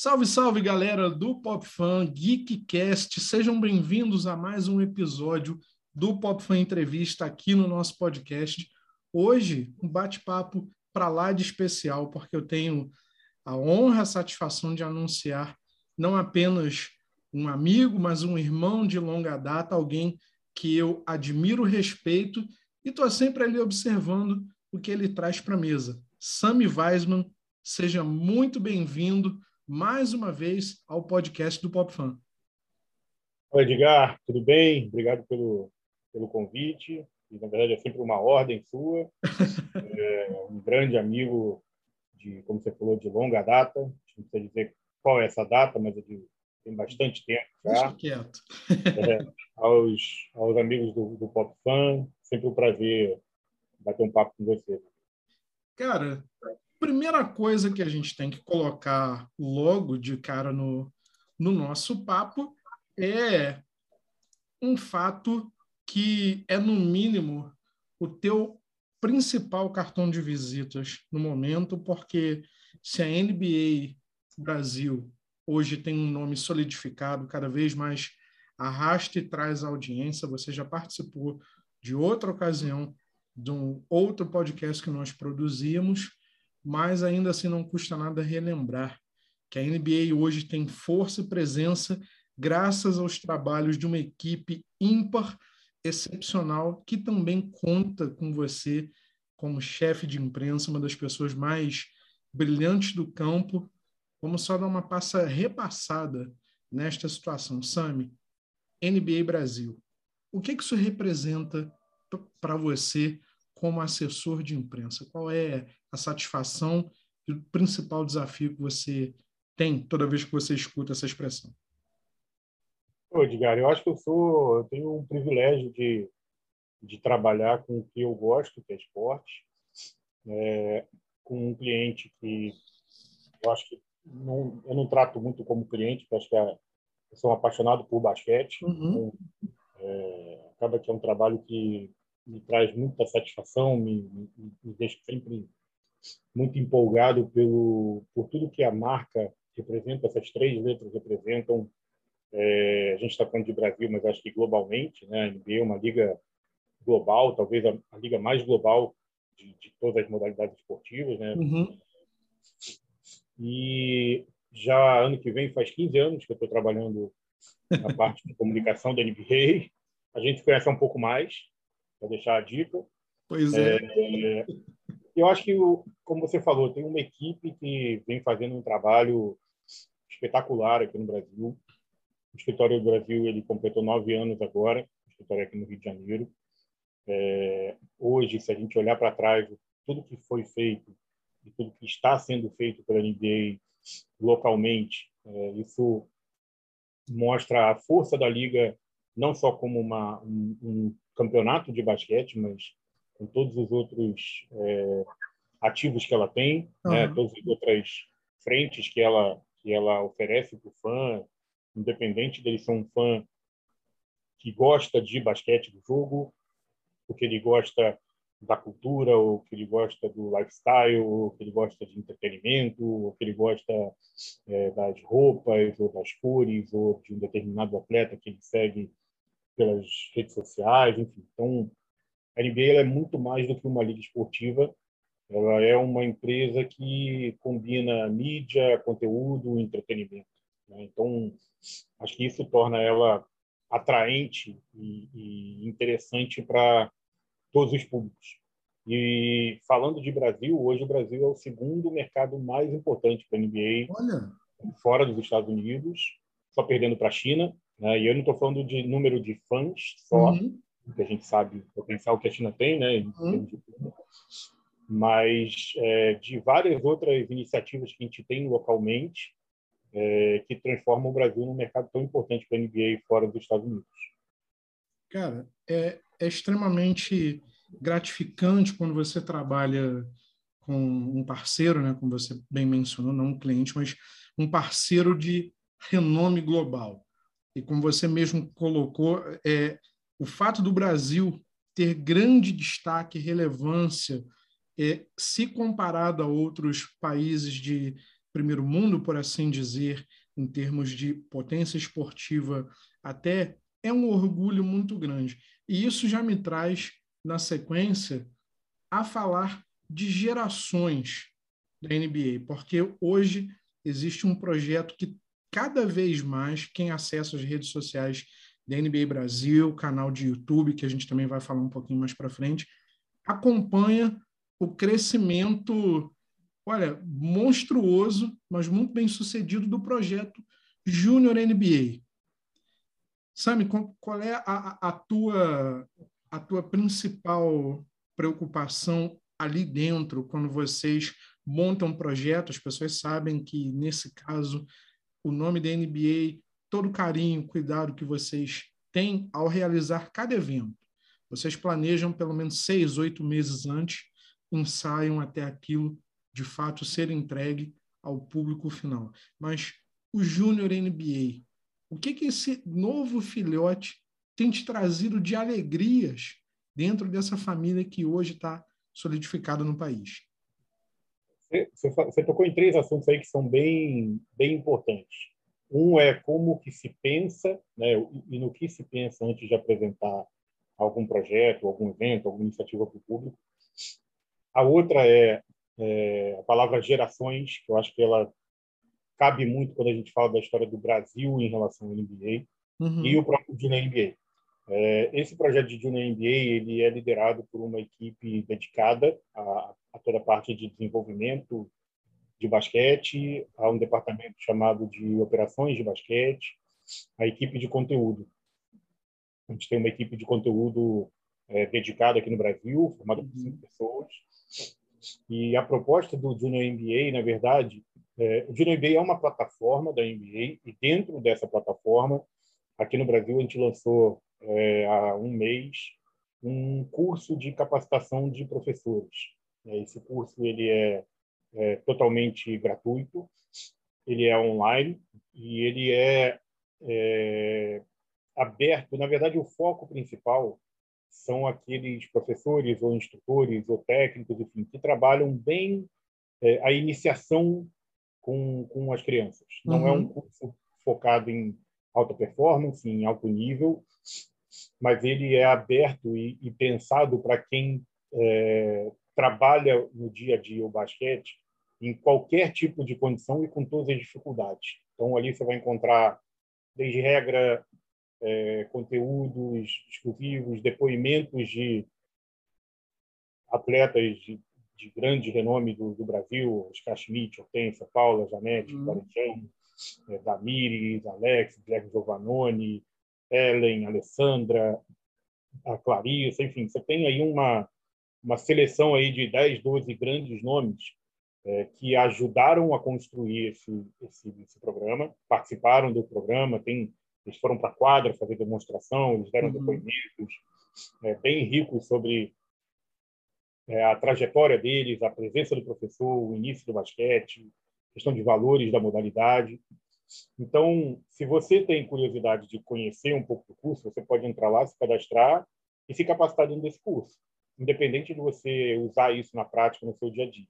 Salve, salve, galera do Pop Fan Geekcast. Sejam bem-vindos a mais um episódio do Pop Fan Entrevista aqui no nosso podcast. Hoje, um bate-papo para lá de especial, porque eu tenho a honra, a satisfação de anunciar não apenas um amigo, mas um irmão de longa data, alguém que eu admiro, respeito e estou sempre ali observando o que ele traz para a mesa. Sami Weisman, seja muito bem-vindo mais uma vez ao podcast do Pop Fan. Oi, Edgar, tudo bem? Obrigado pelo, pelo convite. E, na verdade, é sempre uma ordem sua. é, um grande amigo de, como você falou, de longa data. Não sei dizer qual é essa data, mas é de, tem bastante tempo já. Deixa quieto. é, aos, aos amigos do, do Pop Fan, sempre um prazer bater um papo com você. Cara, primeira coisa que a gente tem que colocar logo de cara no, no nosso papo é um fato que é, no mínimo, o teu principal cartão de visitas no momento, porque se a NBA Brasil hoje tem um nome solidificado, cada vez mais arrasta e traz audiência, você já participou de outra ocasião de um outro podcast que nós produzimos, mas ainda assim não custa nada relembrar que a NBA hoje tem força e presença graças aos trabalhos de uma equipe ímpar, excepcional, que também conta com você como chefe de imprensa, uma das pessoas mais brilhantes do campo. Vamos só dar uma passa repassada nesta situação. Sami, NBA Brasil. O que, que isso representa para você como assessor de imprensa? Qual é a satisfação e o principal desafio que você tem toda vez que você escuta essa expressão? Ô, Edgar, eu acho que eu sou, eu tenho um privilégio de, de trabalhar com o que eu gosto, que é esporte, é, com um cliente que eu acho que não, eu não trato muito como cliente, porque acho que é, eu sou um apaixonado por basquete. Uhum. Então, é, acaba que é um trabalho que me traz muita satisfação, me, me, me deixa sempre muito empolgado pelo por tudo que a marca representa, essas três letras representam. É, a gente está falando de Brasil, mas acho que globalmente, né? A NBA é uma liga global, talvez a, a liga mais global de, de, todas as modalidades esportivas, né? Uhum. E já ano que vem faz 15 anos que eu estou trabalhando na parte de comunicação da NBA. A gente conhece um pouco mais, para deixar a dica. Pois é. é. Eu acho que, como você falou, tem uma equipe que vem fazendo um trabalho espetacular aqui no Brasil. O escritório do Brasil ele completou nove anos agora, o escritório aqui no Rio de Janeiro. É, hoje, se a gente olhar para trás, tudo que foi feito e tudo que está sendo feito pela NBA localmente, é, isso mostra a força da liga não só como uma, um, um campeonato de basquete, mas com todos os outros é, ativos que ela tem, uhum. né, todas as outras frentes que ela que ela oferece para o fã, independente dele ser um fã que gosta de basquete do jogo, porque ele gosta da cultura, ou que ele gosta do lifestyle, ou que ele gosta de entretenimento, ou que ele gosta é, das roupas, ou das cores, ou de um determinado atleta que ele segue pelas redes sociais, enfim. Então, a NBA é muito mais do que uma liga esportiva. Ela é uma empresa que combina mídia, conteúdo, entretenimento. Né? Então, acho que isso torna ela atraente e, e interessante para todos os públicos. E falando de Brasil, hoje o Brasil é o segundo mercado mais importante para a NBA, Olha. fora dos Estados Unidos, só perdendo para a China. Né? E eu não estou falando de número de fãs só, uhum. Que a gente sabe o potencial que a China tem, né? Uhum. mas é, de várias outras iniciativas que a gente tem localmente é, que transformam o Brasil num mercado tão importante para a NBA fora dos Estados Unidos. Cara, é, é extremamente gratificante quando você trabalha com um parceiro, né, como você bem mencionou, não um cliente, mas um parceiro de renome global. E como você mesmo colocou, é, o fato do Brasil ter grande destaque e relevância, é, se comparado a outros países de primeiro mundo, por assim dizer, em termos de potência esportiva, até é um orgulho muito grande. E isso já me traz, na sequência, a falar de gerações da NBA, porque hoje existe um projeto que cada vez mais quem acessa as redes sociais da NBA Brasil, canal de YouTube, que a gente também vai falar um pouquinho mais para frente, acompanha o crescimento, olha, monstruoso, mas muito bem sucedido do projeto Júnior NBA. Sami, qual é a, a, tua, a tua principal preocupação ali dentro, quando vocês montam um projeto? As pessoas sabem que, nesse caso, o nome da NBA, todo o carinho, cuidado que vocês têm ao realizar cada evento. Vocês planejam pelo menos seis, oito meses antes, ensaiam até aquilo de fato ser entregue ao público final. Mas o Júnior NBA, o que, que esse novo filhote tem te trazido de alegrias dentro dessa família que hoje está solidificada no país? Você, você tocou em três assuntos aí que são bem, bem importantes. Um é como que se pensa, né, e no que se pensa antes de apresentar algum projeto, algum evento, alguma iniciativa para o público. A outra é, é, a palavra gerações, que eu acho que ela cabe muito quando a gente fala da história do Brasil em relação ao NBA uhum. e o próprio Junior NBA. É, esse projeto de Junior NBA ele é liderado por uma equipe dedicada a, a toda a parte de desenvolvimento de basquete, há um departamento chamado de operações de basquete, a equipe de conteúdo. A gente tem uma equipe de conteúdo é, dedicada aqui no Brasil, formada por cinco pessoas. E a proposta do Junior NBA, na verdade, é, o Junior NBA é uma plataforma da NBA e dentro dessa plataforma, aqui no Brasil, a gente lançou é, há um mês um curso de capacitação de professores. Esse curso ele é é totalmente gratuito, ele é online e ele é, é aberto. Na verdade, o foco principal são aqueles professores ou instrutores ou técnicos, enfim, que trabalham bem é, a iniciação com, com as crianças. Não uhum. é um uhum. curso focado em alta performance, em alto nível, mas ele é aberto e, e pensado para quem é, trabalha no dia a dia o basquete em qualquer tipo de condição e com todas as dificuldades. Então, ali você vai encontrar, desde regra, é, conteúdos exclusivos, depoimentos de atletas de, de grande renome do, do Brasil, Oscar Schmidt, Hortência, Paula, Janete, uhum. É, Damires, Alex, Guilherme Giovannoni, Ellen, Alessandra, a Clarissa, enfim, você tem aí uma, uma seleção aí de 10, 12 grandes nomes é, que ajudaram a construir esse, esse, esse, programa, participaram do programa, tem, eles foram para a quadra fazer demonstração, eles deram uhum. depoimentos é, bem ricos sobre é, a trajetória deles, a presença do professor, o início do basquete, questão de valores da modalidade. Então, se você tem curiosidade de conhecer um pouco do curso, você pode entrar lá, se cadastrar e se capacitar dentro desse curso, independente de você usar isso na prática no seu dia a dia.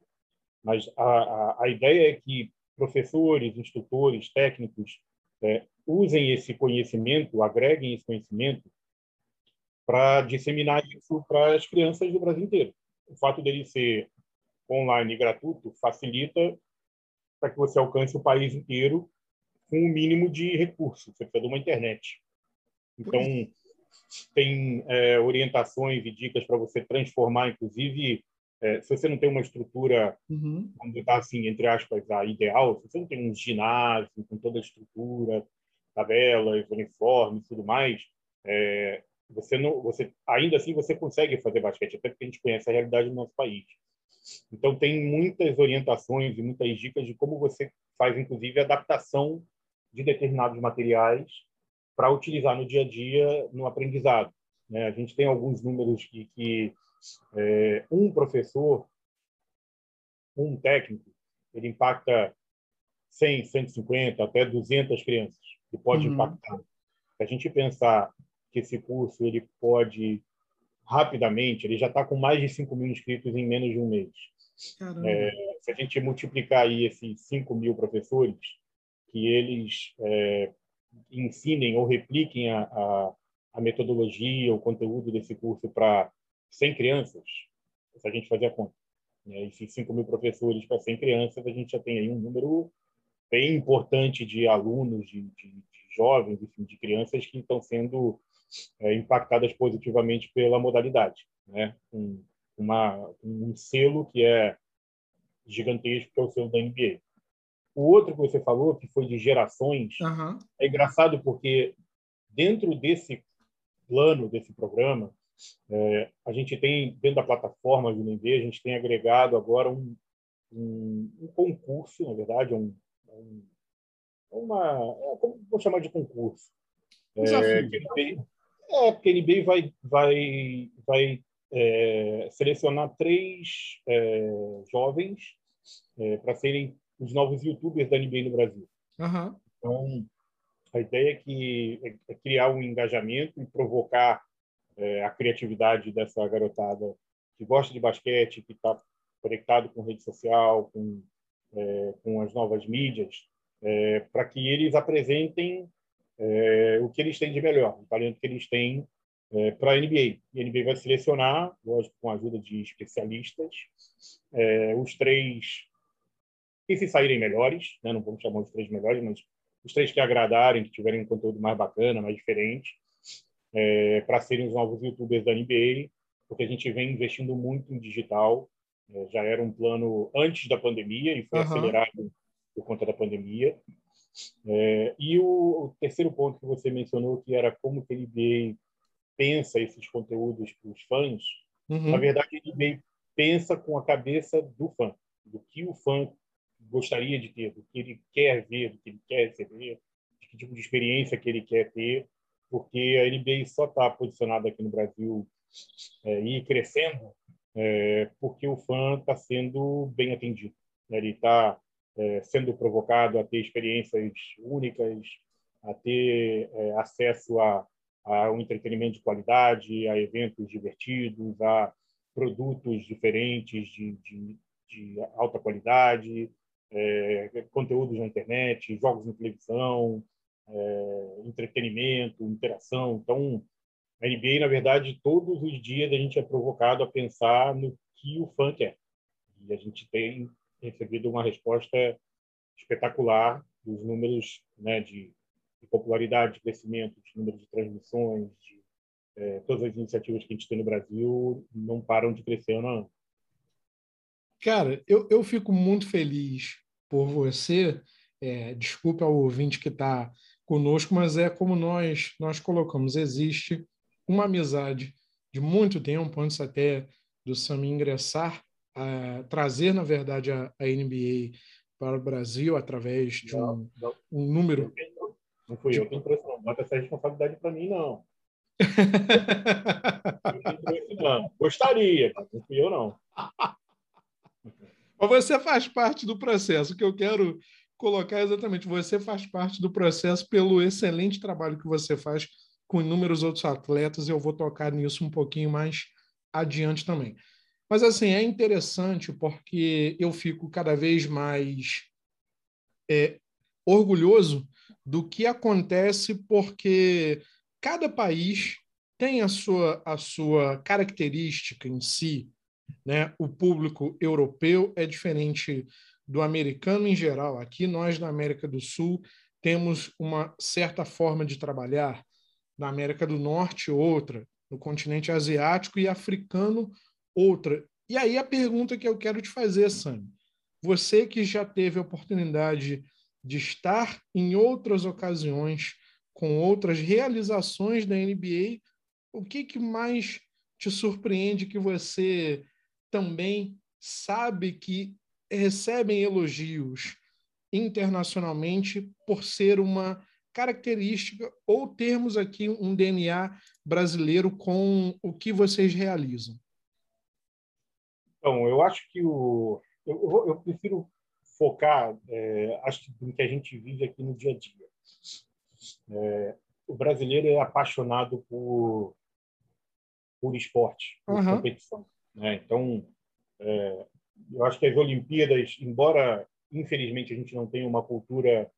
Mas a, a, a ideia é que professores, instrutores, técnicos é, usem esse conhecimento, agreguem esse conhecimento para disseminar isso para as crianças do Brasil inteiro. O fato dele ser online e gratuito facilita para que você alcance o país inteiro com o mínimo de recursos. Você precisa de uma internet. Então, tem é, orientações e dicas para você transformar, inclusive, é, se você não tem uma estrutura, uhum. vamos dizer assim, entre aspas, a ideal, se você não tem um ginásio com toda a estrutura, tabelas, uniformes tudo mais, é, você não, você ainda assim você consegue fazer basquete, até porque a gente conhece a realidade do nosso país. Então tem muitas orientações e muitas dicas de como você faz, inclusive, adaptação de determinados materiais para utilizar no dia a dia no aprendizado. Né? A gente tem alguns números que, que é, um professor, um técnico, ele impacta 100, 150, até 200 crianças. Ele pode uhum. impactar. Se a gente pensar que esse curso ele pode rapidamente, ele já está com mais de 5 mil inscritos em menos de um mês. É, se a gente multiplicar aí esses 5 mil professores, que eles é, ensinem ou repliquem a, a, a, metodologia, o conteúdo desse curso para 100 crianças, se a gente fazer a conta, né, esses 5 mil professores para 100 crianças, a gente já tem aí um número bem importante de alunos, de, de, de jovens, enfim, de crianças que estão sendo é, impactadas positivamente pela modalidade, né? Um, uma, um selo que é gigantesco, que é o selo da NBA. O outro que você falou, que foi de gerações, uhum. é engraçado porque dentro desse plano, desse programa, é, a gente tem, dentro da plataforma do NBA, a gente tem agregado agora um, um, um concurso, na verdade, um, um uma, é, como vou chamar de concurso? É, NBA, é, porque a NBA vai, vai, vai é, selecionar três é, jovens é, para serem os novos youtubers da NBA no Brasil. Uhum. Então, a ideia é, que, é, é criar um engajamento e provocar é, a criatividade dessa garotada que gosta de basquete, que está conectado com rede social, com, é, com as novas mídias, para que eles apresentem o que eles têm de melhor, o talento que eles têm é, para a NBA. E a NBA vai selecionar, lógico, com a ajuda de especialistas, é, os três que se saírem melhores, né? não vamos chamar os três melhores, mas os três que agradarem, que tiverem um conteúdo mais bacana, mais diferente, é, para serem os novos youtubers da NBA, porque a gente vem investindo muito em digital. É, já era um plano antes da pandemia e foi uhum. acelerado por conta da pandemia. É, e o, o, terceiro ponto que você mencionou, que era como que a NBA pensa esses conteúdos para os fãs, uhum. na verdade, ele pensa com a cabeça do fã, do que o fã gostaria de ter, do que ele quer ver, do que ele quer receber, de que tipo de experiência que ele quer ter, porque a NBA só está posicionada aqui no Brasil é, e crescendo é, porque o fã está sendo bem atendido. Né? Ele está é, sendo provocado a ter experiências únicas, a ter é, acesso a a um entretenimento de qualidade, a eventos divertidos, a produtos diferentes de, de, de alta qualidade, é, conteúdos na internet, jogos na televisão, é, entretenimento, interação. Então, a NBA, na verdade, todos os dias a gente é provocado a pensar no que o fã quer. E a gente tem recebido uma resposta espetacular dos números né, de de popularidade, de crescimento, de número de transmissões, de é, todas as iniciativas que a gente tem no Brasil não param de crescer ano a ano. Cara, eu, eu fico muito feliz por você. É, desculpa ao ouvinte que está conosco, mas é como nós nós colocamos. Existe uma amizade de muito tempo, antes até do Sam ingressar, a trazer, na verdade, a, a NBA para o Brasil através de um, não, não. um número não fui eu que trouxe, não. Bota essa responsabilidade para mim, não. não. Gostaria, não fui eu, não. Mas você faz parte do processo. Que eu quero colocar é exatamente, você faz parte do processo pelo excelente trabalho que você faz com inúmeros outros atletas, eu vou tocar nisso um pouquinho mais adiante também. Mas, assim, é interessante porque eu fico cada vez mais é, orgulhoso do que acontece porque cada país tem a sua, a sua característica em si. Né? O público europeu é diferente do americano em geral. Aqui, nós, na América do Sul, temos uma certa forma de trabalhar. Na América do Norte, outra. No continente asiático e africano, outra. E aí a pergunta que eu quero te fazer, Sam, você que já teve a oportunidade de estar em outras ocasiões com outras realizações da NBA, o que, que mais te surpreende que você também sabe que recebem elogios internacionalmente por ser uma característica ou termos aqui um DNA brasileiro com o que vocês realizam? Então, eu acho que o eu, eu, prefiro focar, é, acho que no que a gente vive aqui no dia a dia. É, o brasileiro é apaixonado por por esporte, por uhum. competição. Né? Então, é, eu acho que as Olimpíadas, embora infelizmente a gente não tenha uma cultura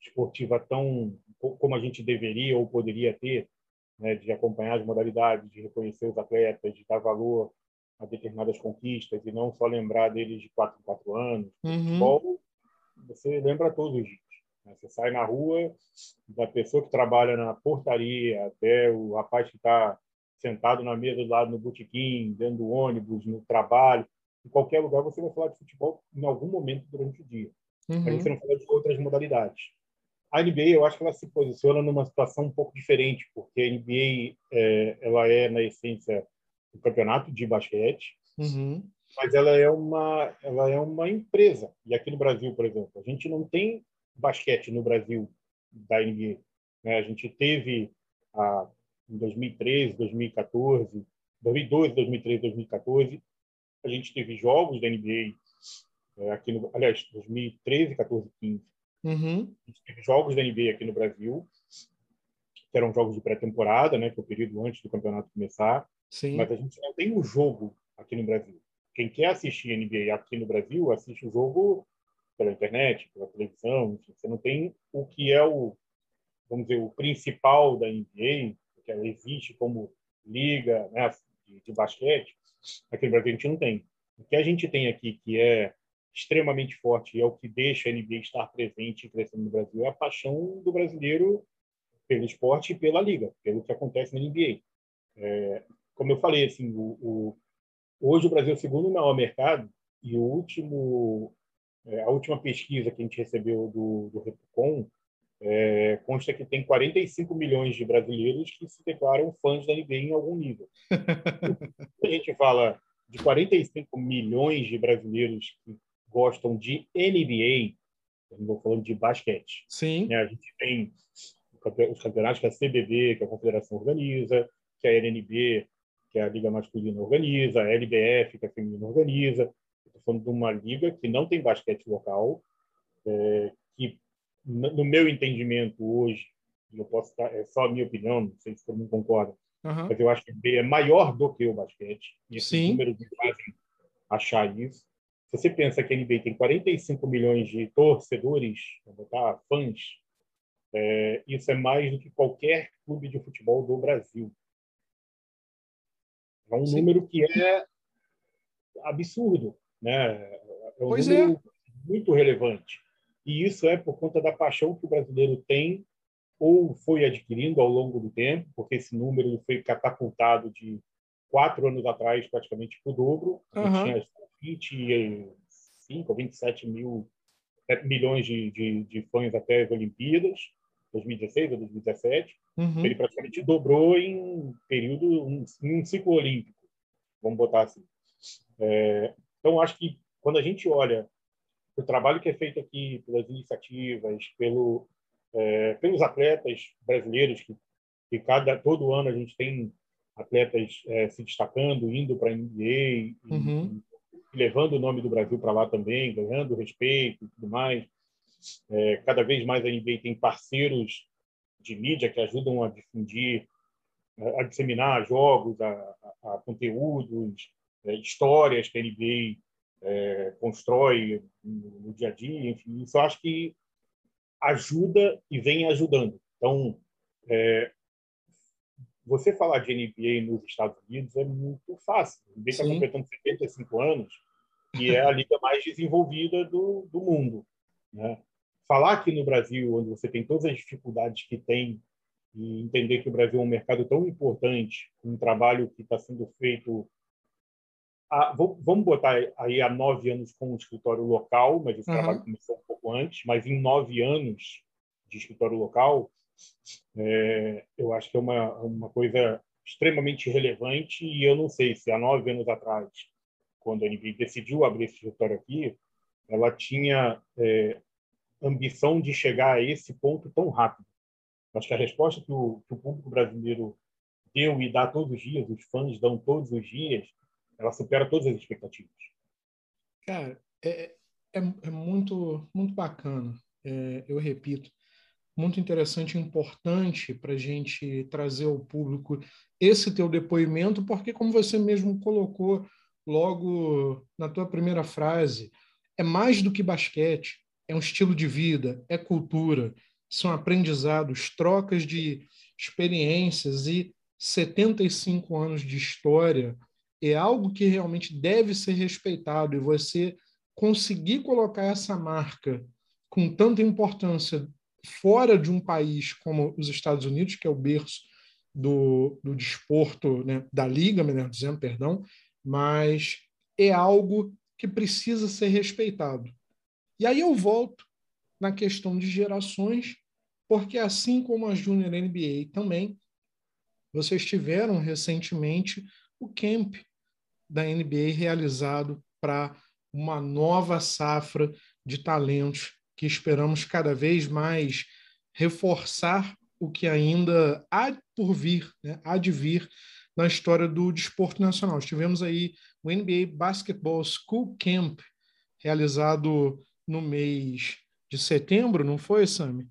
esportiva tão como a gente deveria ou poderia ter, né, de acompanhar as modalidades, de reconhecer os atletas, de dar valor a determinadas conquistas e não só lembrar deles de quatro em quatro anos. Uhum. Futebol, você lembra todos os dias. Né? Você sai na rua, da pessoa que trabalha na portaria até o rapaz que está sentado na mesa do lado no botequim, dentro do ônibus, no trabalho, em qualquer lugar você vai falar de futebol em algum momento durante o dia. Uhum. A gente não fala de outras modalidades. A NBA, eu acho que ela se posiciona numa situação um pouco diferente, porque a NBA é, ela é na essência um campeonato de basquete, uhum. mas ela é uma ela é uma empresa. E aqui no Brasil, por exemplo, a gente não tem basquete no Brasil da NBA. Né? A gente teve a, em 2013, 2014, 2012, 2013, 2014, a gente teve jogos da NBA é, aqui no, aliás, 2013, 14, 15. Uhum. A gente teve jogos da NBA aqui no Brasil, que eram jogos de pré-temporada, né, que é o período antes do campeonato começar. Sim. Mas a gente não tem o um jogo aqui no Brasil. Quem quer assistir NBA aqui no Brasil, assiste o jogo pela internet, pela televisão. Enfim, você não tem o que é o, vamos dizer, o principal da NBA, que existe como liga né, de, de basquete. Aqui no Brasil a gente não tem. O que a gente tem aqui, que é extremamente forte e é o que deixa a NBA estar presente e crescendo no Brasil, é a paixão do brasileiro pelo esporte e pela liga, pelo que acontece na NBA. É, como eu falei, assim, o, o, hoje o Brasil é o segundo maior mercado e o último, é, a última pesquisa que a gente recebeu do, do é, consta que tem 45 milhões de brasileiros que se declaram fãs da NBA em algum nível. a gente fala de 45 milhões de brasileiros que gostam de NBA, eu não vou falando de basquete. Sim. Né? A gente tem os campeonatos que a CBB, que a Confederação organiza, que a LNB, que a Liga Masculina organiza, a LBF, que a Feminina organiza. Estou falando de uma liga que não tem basquete local, é, que, no meu entendimento hoje, eu posso estar, é só a minha opinião, não sei se todo mundo concorda, uhum. mas eu acho que a NBA é maior do que o basquete. E esses Sim. números me fazem achar isso. Se você pensa que a NBA tem 45 milhões de torcedores, botar fãs, é, isso é mais do que qualquer clube de futebol do Brasil. É um Sim. número que é absurdo, né? É um pois número é. muito relevante. E isso é por conta da paixão que o brasileiro tem ou foi adquirindo ao longo do tempo, porque esse número foi catapultado de quatro anos atrás praticamente para o dobro. Uhum. Tinha 25 ou 27 mil é, milhões de, de, de, fãs até as Olimpíadas, 2016 ou 2017. Uhum. Ele praticamente dobrou em período, um, um ciclo olímpico, vamos botar assim. É, então, acho que quando a gente olha o trabalho que é feito aqui pelas iniciativas, pelo, é, pelos atletas brasileiros que, que cada todo ano a gente tem atletas é, se destacando, indo para a NBA, uhum. e, levando o nome do Brasil para lá também, ganhando respeito e tudo mais. É, cada vez mais a NBA tem parceiros de mídia que ajudam a difundir, a disseminar jogos, a, a, a conteúdos, é, histórias que a NBA é, constrói no, dia a dia. Enfim, isso eu acho que ajuda e vem ajudando. Então, é, você falar de NBA nos Estados Unidos é muito fácil. O NBA está completando 75 anos e é a liga mais desenvolvida do, do mundo. Né? Falar aqui no Brasil, onde você tem todas as dificuldades que tem, e entender que o Brasil é um mercado tão importante, um trabalho que está sendo feito. A, vamos botar aí há nove anos com um escritório local, mas esse uhum. trabalho começou um pouco antes, mas em nove anos de escritório local, é, eu acho que é uma, uma coisa extremamente relevante e eu não sei se há nove anos atrás, quando a NBA decidiu abrir esse escritório aqui, ela tinha é, ambição de chegar a esse ponto tão rápido. Acho que a resposta que o, que o público brasileiro deu e dá todos os dias, os fãs dão todos os dias, ela supera todas as expectativas. Cara, é, é, é muito, muito bacana. É, eu repito, muito interessante e importante para a gente trazer ao público esse teu depoimento, porque, como você mesmo colocou, logo na tua primeira frase, é mais do que basquete, é um estilo de vida, é cultura, são aprendizados, trocas de experiências e 75 anos de história é algo que realmente deve ser respeitado e você conseguir colocar essa marca com tanta importância fora de um país como os Estados Unidos, que é o berço do, do desporto, né, da liga, melhor dizendo, perdão, mas é algo que precisa ser respeitado. E aí eu volto na questão de gerações, porque assim como a Junior NBA também, vocês tiveram recentemente o camp da NBA realizado para uma nova safra de talentos que esperamos cada vez mais reforçar o que ainda há por vir, né? há de vir na história do desporto nacional. Tivemos aí o NBA Basketball School Camp, realizado no mês de setembro, não foi, Sami?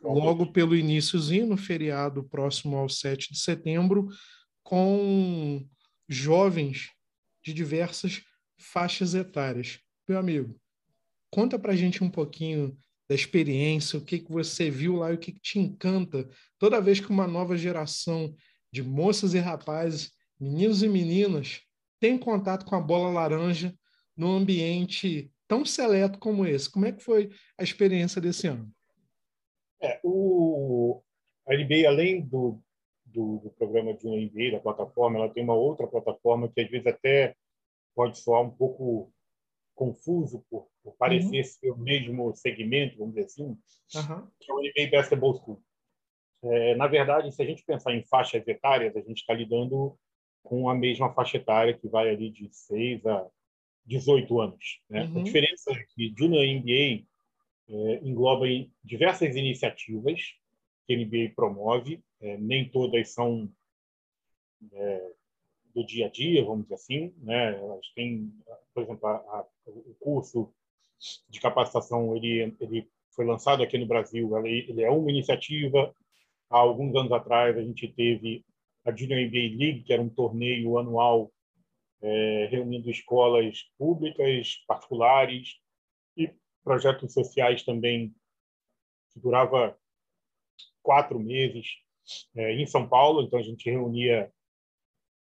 Logo pelo iníciozinho, no feriado próximo ao 7 de setembro, com jovens de diversas faixas etárias. Meu amigo, conta para a gente um pouquinho da experiência, o que, que você viu lá e o que, que te encanta toda vez que uma nova geração de moças e rapazes, meninos e meninas, tem contato com a bola laranja num ambiente tão seleto como esse. Como é que foi a experiência desse ano? É, o, a NBA, além do, do, do programa de NBA, da plataforma, ela tem uma outra plataforma que às vezes até pode soar um pouco confuso por, por parecer uhum. ser o mesmo segmento, vamos dizer assim, uhum. que é o NBA Basketball School. É, na verdade, se a gente pensar em faixas etárias, a gente está lidando com a mesma faixa etária que vai ali de 6 a 18 anos. Né? Uhum. A diferença é que Junior NBA é, engloba diversas iniciativas que a NBA promove, é, nem todas são é, do dia a dia, vamos dizer assim. Né? Elas têm, por exemplo, a, a, o curso de capacitação ele, ele foi lançado aqui no Brasil, ele, ele é uma iniciativa. Há alguns anos atrás, a gente teve a Junior NBA League, que era um torneio anual é, reunindo escolas públicas, particulares e projetos sociais também, que durava quatro meses é, em São Paulo. Então, a gente reunia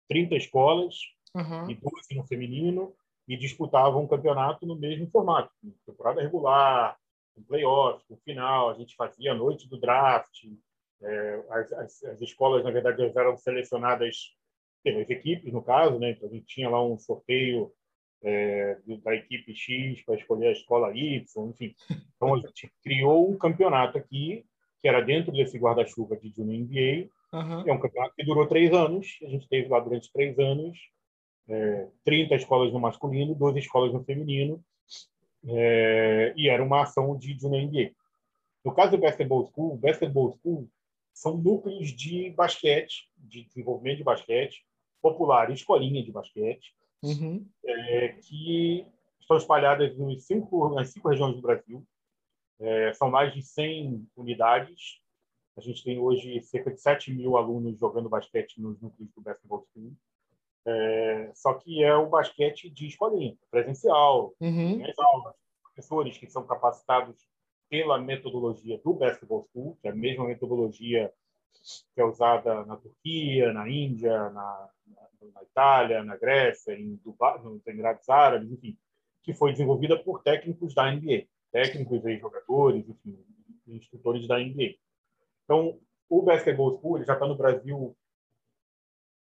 30 escolas uhum. e 12 no feminino e disputavam um campeonato no mesmo formato, temporada regular, um playoff, no final, a gente fazia a noite do draft, é, as, as, as, escolas, na verdade, eram selecionadas pelas equipes, no caso, né? Então, a gente tinha lá um sorteio é, da equipe X para escolher a escola Y, enfim. Então, a gente criou um campeonato aqui, que era dentro desse guarda-chuva de Junior NBA. Uhum. É um campeonato que durou três anos. A gente teve lá durante três anos é, 30 escolas no masculino, 12 escolas no feminino. É, e era uma ação de Junior NBA. No caso do Basketball School, o Basketball School são núcleos de basquete, de desenvolvimento de basquete, popular, escolinha de basquete, uhum. é, que estão espalhadas nos cinco, nas cinco regiões do Brasil. É, são mais de 100 unidades. A gente tem hoje cerca de 7 mil alunos jogando basquete nos núcleos do Basketball School. É, só que é o basquete de escolinha, presencial, uhum. as aulas, professores que são capacitados pela metodologia do Basketball School, que é a mesma metodologia que é usada na Turquia, na Índia, na, na, na Itália, na Grécia, em Dubai, nos Emirados Árabes, enfim, que foi desenvolvida por técnicos da NBA, técnicos e jogadores, enfim, instrutores da NBA. Então, o Basketball School já está no Brasil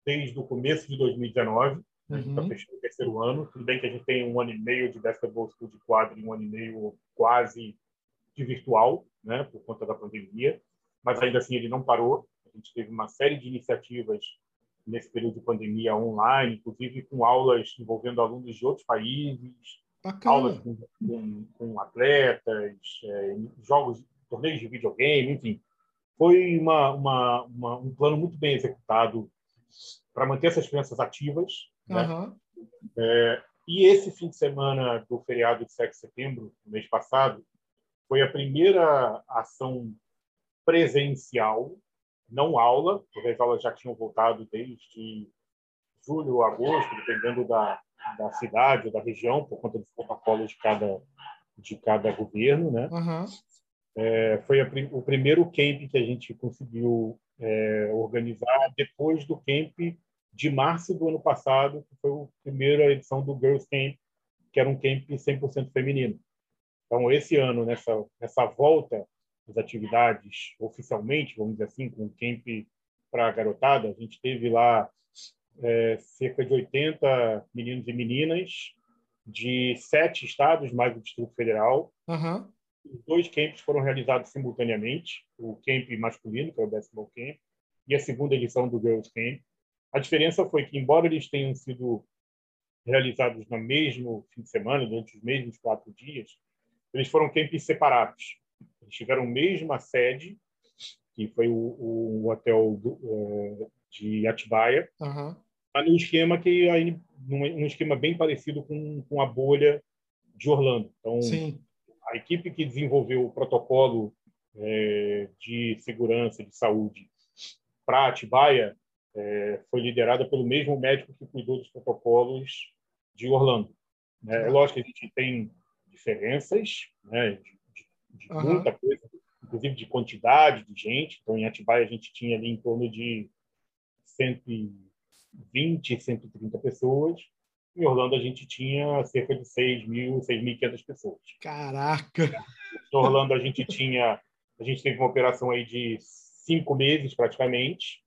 desde o começo de 2019, a gente está uhum. fechando o terceiro ano. Tudo bem que a gente tem um ano e meio de Basketball School de quadro e um ano e meio quase de virtual, né, por conta da pandemia, mas ainda assim ele não parou. A gente teve uma série de iniciativas nesse período de pandemia online, inclusive com aulas envolvendo alunos de outros países, Bacana. aulas com, com, com atletas, é, jogos, torneios de videogame, enfim. Foi uma, uma, uma, um plano muito bem executado para manter essas crianças ativas. Né? Uhum. É, e esse fim de semana do feriado de 7 de setembro, no mês passado, foi a primeira ação presencial, não aula, porque as aulas já tinham voltado desde julho ou agosto, dependendo da, da cidade ou da região, por conta do protocolo de cada, de cada governo. Né? Uhum. É, foi a, o primeiro camp que a gente conseguiu é, organizar depois do camp de março do ano passado, que foi a primeira edição do Girls Camp, que era um camp 100% feminino. Então, esse ano, nessa, nessa volta das atividades oficialmente, vamos dizer assim, com o camp para a garotada, a gente teve lá é, cerca de 80 meninos e meninas de sete estados, mais o Distrito Federal. Uhum. Os dois camps foram realizados simultaneamente, o camp masculino, que é o décimo camp, e a segunda edição do Girls Camp. A diferença foi que, embora eles tenham sido realizados no mesmo fim de semana, durante os mesmos quatro dias, eles foram camps separados. Eles tiveram a mesma sede, que foi o, o hotel do, uh, de Atibaia, uhum. mas num esquema que aí, num, esquema bem parecido com, com a bolha de Orlando. Então, Sim. A equipe que desenvolveu o protocolo é, de segurança de saúde para Atibaia é, foi liderada pelo mesmo médico que cuidou dos protocolos de Orlando. É, é lógico que a gente tem diferenças né, de, de, de uhum. muita coisa, inclusive de quantidade de gente. Então, em Atibaia, a gente tinha ali em torno de 120, 130 pessoas. Em Orlando, a gente tinha cerca de 6 mil, 6.500 pessoas. Caraca! Em Orlando, a gente tinha... A gente teve uma operação aí de cinco meses, praticamente,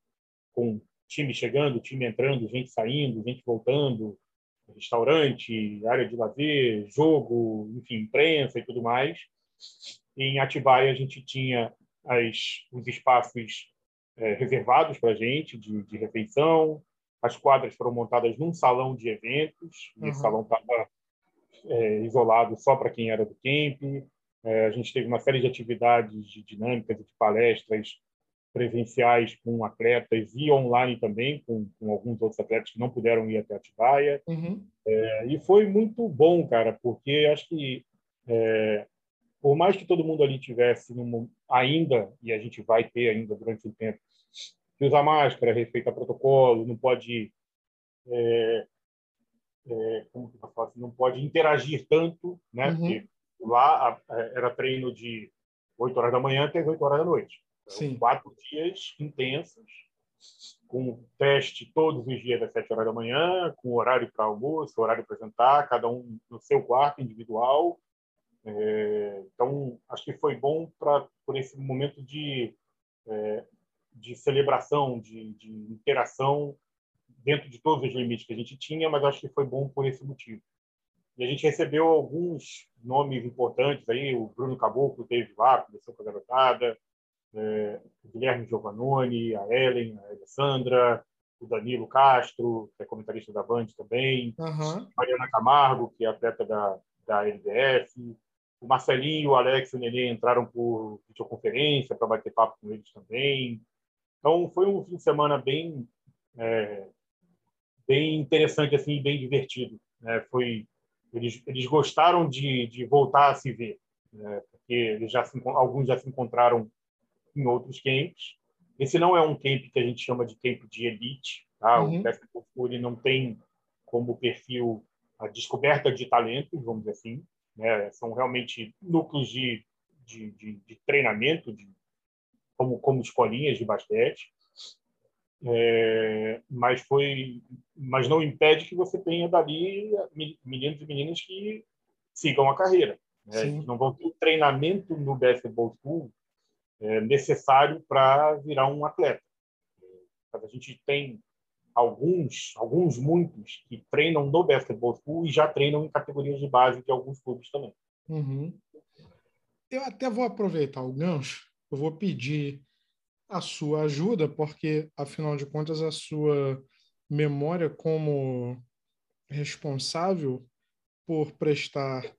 com time chegando, time entrando, gente saindo, gente voltando, restaurante, área de lazer, jogo, enfim, imprensa e tudo mais. Em Atibaia a gente tinha as, os espaços é, reservados para gente de, de, refeição, as quadras foram montadas num salão de eventos, uhum. esse salão estava é, isolado só para quem era do camp. É, a gente teve uma série de atividades de dinâmicas e de palestras presenciais com atletas e online também, com, com, alguns outros atletas que não puderam ir até Atibaia. Uhum. É, e foi muito bom, cara, porque acho que, é, por mais que todo mundo ali tivesse num, ainda, e a gente vai ter ainda durante o tempo, que usar máscara, respeita protocolo, não pode. É, é como que eu assim, não pode interagir tanto, né? Uhum. Porque lá a, era treino de 8 horas da manhã até 8 horas da noite. Sim. Quatro dias intensos, com teste todos os dias às sete horas da manhã, com horário para almoço, horário para jantar, cada um no seu quarto individual. É, então, acho que foi bom para por esse momento de, é, de celebração, de, de interação dentro de todos os limites que a gente tinha, mas acho que foi bom por esse motivo. E a gente recebeu alguns nomes importantes aí, o Bruno Caboclo teve lá, conversou com a garotada, é, o Guilherme Giovannoni, a Ellen, a Alessandra, o Danilo Castro, que é comentarista da Band também, uhum. Mariana Camargo, que é atleta da, da LDF, o Marcelinho, o Alex e o Nenê entraram por videoconferência para bater papo com eles também. Então, foi um fim de semana bem é, bem interessante assim bem divertido né? foi eles eles gostaram de, de voltar a se ver né? porque eles já se, alguns já se encontraram em outros camps. Esse não é um camp que a gente chama de camp de elite. Tá? Uhum. O School não tem como perfil a descoberta de talentos, vamos dizer assim. Né? São realmente núcleos de, de, de, de treinamento, de, como, como escolinhas de basquete. É, mas foi mas não impede que você tenha dali meninos e meninas que sigam a carreira né? não vão ter treinamento no basketball school é, necessário para virar um atleta. A gente tem alguns, alguns muitos que treinam no basketball school e já treinam em categorias de base de alguns clubes também. Uhum. Eu até vou aproveitar o gancho, eu vou pedir a sua ajuda, porque, afinal de contas, a sua memória como responsável por prestar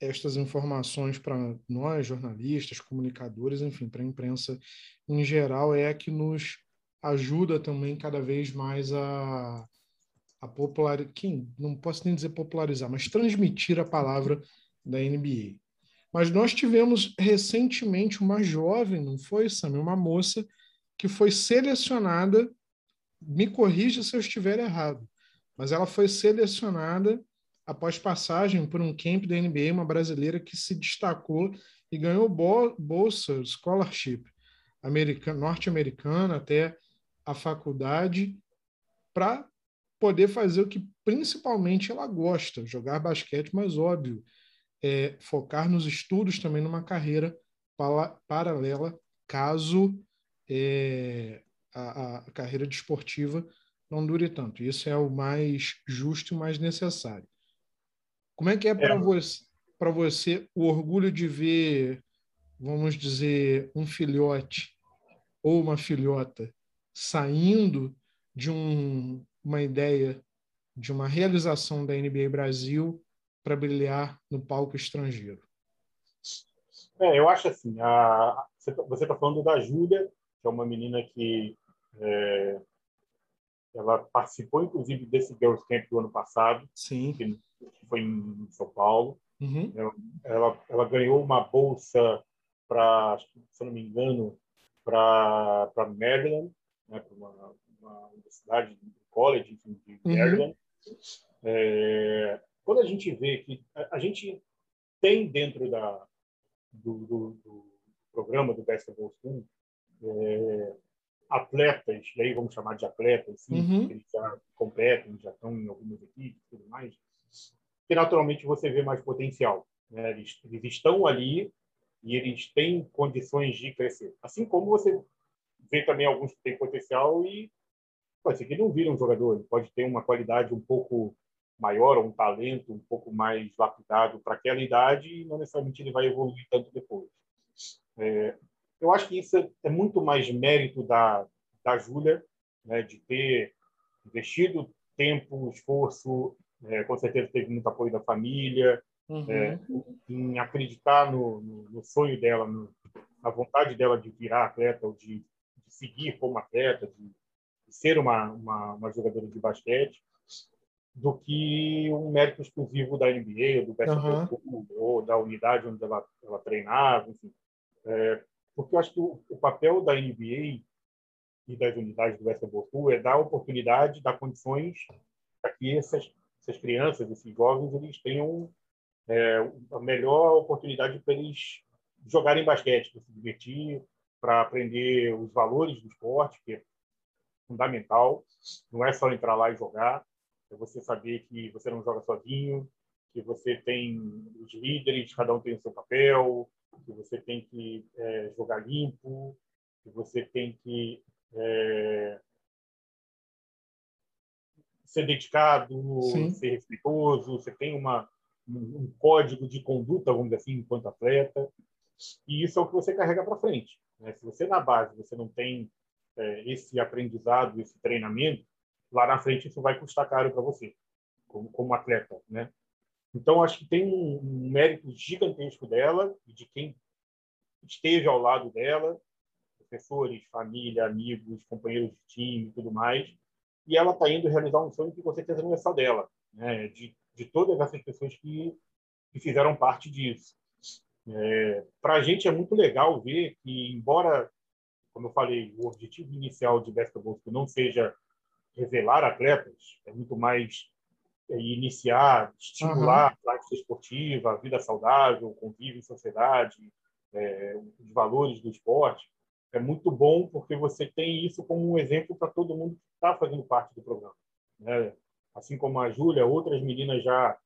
estas informações para nós, jornalistas, comunicadores, enfim, para a imprensa em geral, é a que nos ajuda também cada vez mais a, a popularizar, não posso nem dizer popularizar, mas transmitir a palavra da NBA. Mas nós tivemos recentemente uma jovem, não foi, Sam? Uma moça que foi selecionada, me corrija se eu estiver errado, mas ela foi selecionada após passagem por um camp da NBA, uma brasileira que se destacou e ganhou bolsa scholarship norte-americana até a faculdade para poder fazer o que principalmente ela gosta, jogar basquete, mas óbvio, é, focar nos estudos também numa carreira paralela, caso é, a, a, carreira desportiva não dure tanto. Isso é o mais justo e mais necessário. Como é que é para é. você, para você o orgulho de ver, vamos dizer, um filhote ou uma filhota saindo de um, uma ideia de uma realização da NBA Brasil para brilhar no palco estrangeiro? É, eu acho assim, a, você está falando da Júlia, que é uma menina que é, ela participou, inclusive, desse Girls Camp do ano passado, Sim. que foi em São Paulo. Uhum. Ela, ela ganhou uma bolsa para, se não me engano, para Maryland, né, para uma, uma, universidade, um college enfim, de uhum. Maryland. É, quando a gente vê que a, a gente tem dentro da, do, do, do programa do Basketball School é, atletas, e aí vamos chamar de atletas, sim, uhum. eles já competem, já estão em algumas equipes e tudo mais, que naturalmente você vê mais potencial. Né? Eles, eles estão ali e eles têm condições de crescer. Assim como você vê também alguns que têm potencial e pode ser que não vira um jogador, ele pode ter uma qualidade um pouco maior, ou um talento um pouco mais lapidado para aquela idade e não necessariamente ele vai evoluir tanto depois. É, eu acho que isso é muito mais mérito da, da Júlia, né, de ter investido tempo, esforço, é, com certeza teve muito apoio da família, uhum. é, em acreditar no, no, no sonho dela, no, na vontade dela de virar atleta ou de, de seguir como atleta, de, de ser uma, uma, uma, jogadora de basquete, do que um mérito exclusivo da NBA, ou do basketball uhum. ou da unidade onde ela, ela treinava, enfim. É, porque eu acho que o, o, papel da NBA e das unidades do basketball é dar oportunidade, dar condições para que essas, essas crianças, esses jovens, eles tenham é, a melhor oportunidade para eles jogarem basquete, para se divertir, para aprender os valores do esporte, que é fundamental. Não é só entrar lá e jogar, é você saber que você não joga sozinho, que você tem os líderes, cada um tem o seu papel, que você tem que é, jogar limpo, que você tem que é, ser dedicado, Sim. ser respeitoso, você tem uma, um, código de conduta, vamos dizer assim, enquanto atleta, e isso é o que você carrega para frente. Né? Se você na base você não tem é, esse aprendizado, esse treinamento, lá na frente isso vai custar caro para você, como, como atleta, né? Então, acho que tem um, mérito gigantesco dela e de quem esteve ao lado dela, professores, família, amigos, companheiros de time tudo mais. E ela está indo realizar um sonho que com certeza não é só dela, né? de, de todas essas pessoas que, que fizeram parte disso. É, Para a gente é muito legal ver que, embora, como eu falei, o objetivo inicial de Basketball não seja revelar atletas, é muito mais é, iniciar, estimular uhum. a prática esportiva, a vida saudável, convívio em sociedade, é, os valores do esporte, é muito bom porque você tem isso como um exemplo para todo mundo que está fazendo parte do programa. Né? Assim como a Júlia, outras meninas já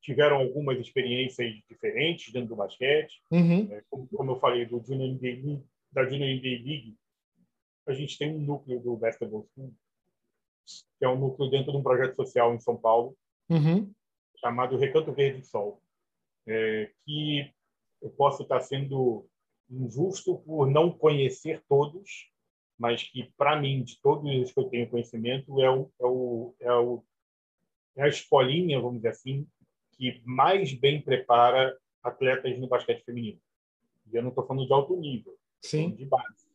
tiveram algumas experiências diferentes dentro do basquete. Uhum. É, como, como, eu falei, do Junior NBA, da Junior NBA League, a gente tem um núcleo do Basketball School que é um núcleo dentro de um projeto social em São Paulo, uhum. chamado Recanto Verde Sol, é, que eu posso estar sendo injusto por não conhecer todos, mas que, para mim, de todos os que eu tenho conhecimento, é, o, é, o, é, o, é a escolinha, vamos dizer assim, que mais bem prepara atletas no basquete feminino. E eu não estou falando de alto nível, Sim. de base.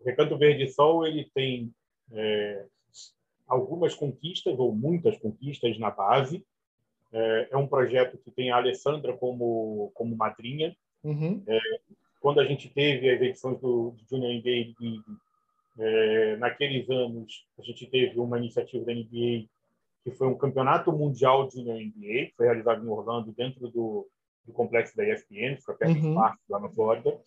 O Recanto Verde Sol ele tem é, algumas conquistas, ou muitas conquistas na base. É, é um projeto que tem a Alessandra como, como madrinha. Uhum. É, quando a gente teve as edições do, do Junior NBA League, é, naqueles anos, a gente teve uma iniciativa da NBA que foi um campeonato mundial de NBA, que foi realizado em Orlando, dentro do, do complexo da ESPN, fica perto uhum. do parque, lá na Flórida.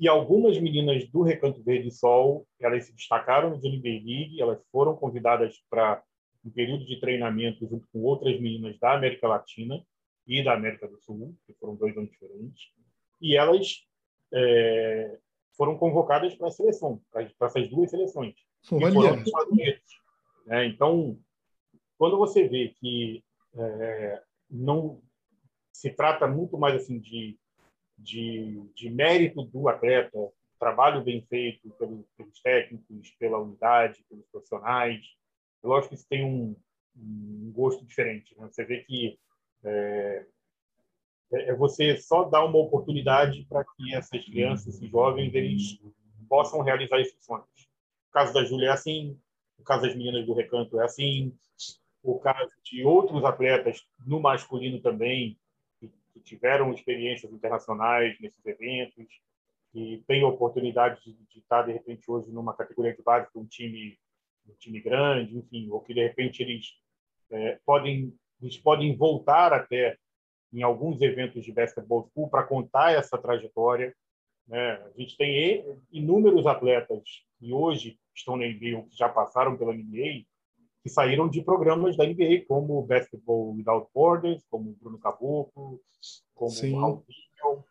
E algumas meninas do Recanto Verde Sol, elas se destacaram no NBA League, elas foram convidadas para um período de treinamento junto com outras meninas da América Latina e da América do Sul, que foram dois anos diferentes. E elas é, foram convocadas para a seleção, para essas duas seleções. Olha. foram Estados Unidos. É, então, quando você vê que é, não se trata muito mais assim de, de, de mérito do atleta, trabalho bem feito pelos, pelos técnicos, pela unidade, pelos profissionais, lógico que isso tem um, um gosto diferente. Né? Você vê que é, é você só dar uma oportunidade para que essas crianças, esses jovens, eles possam realizar esses sonhos. O caso da Júlia é assim, o caso das meninas do Recanto é assim, o caso de outros atletas no masculino também, que, tiveram experiências internacionais nesses eventos, que têm oportunidade de, de, estar, de repente, hoje numa categoria de base de um time, um time grande, enfim, ou que, de repente, eles é, podem, eles podem voltar até em alguns eventos de basketball school para contar essa trajetória. Né? A gente tem inúmeros atletas que hoje estão na NBA ou que já passaram pela NBA que saíram de programas da NBA, como Basketball Without Borders, como Bruno Caboclo, como Sim. Alvinho,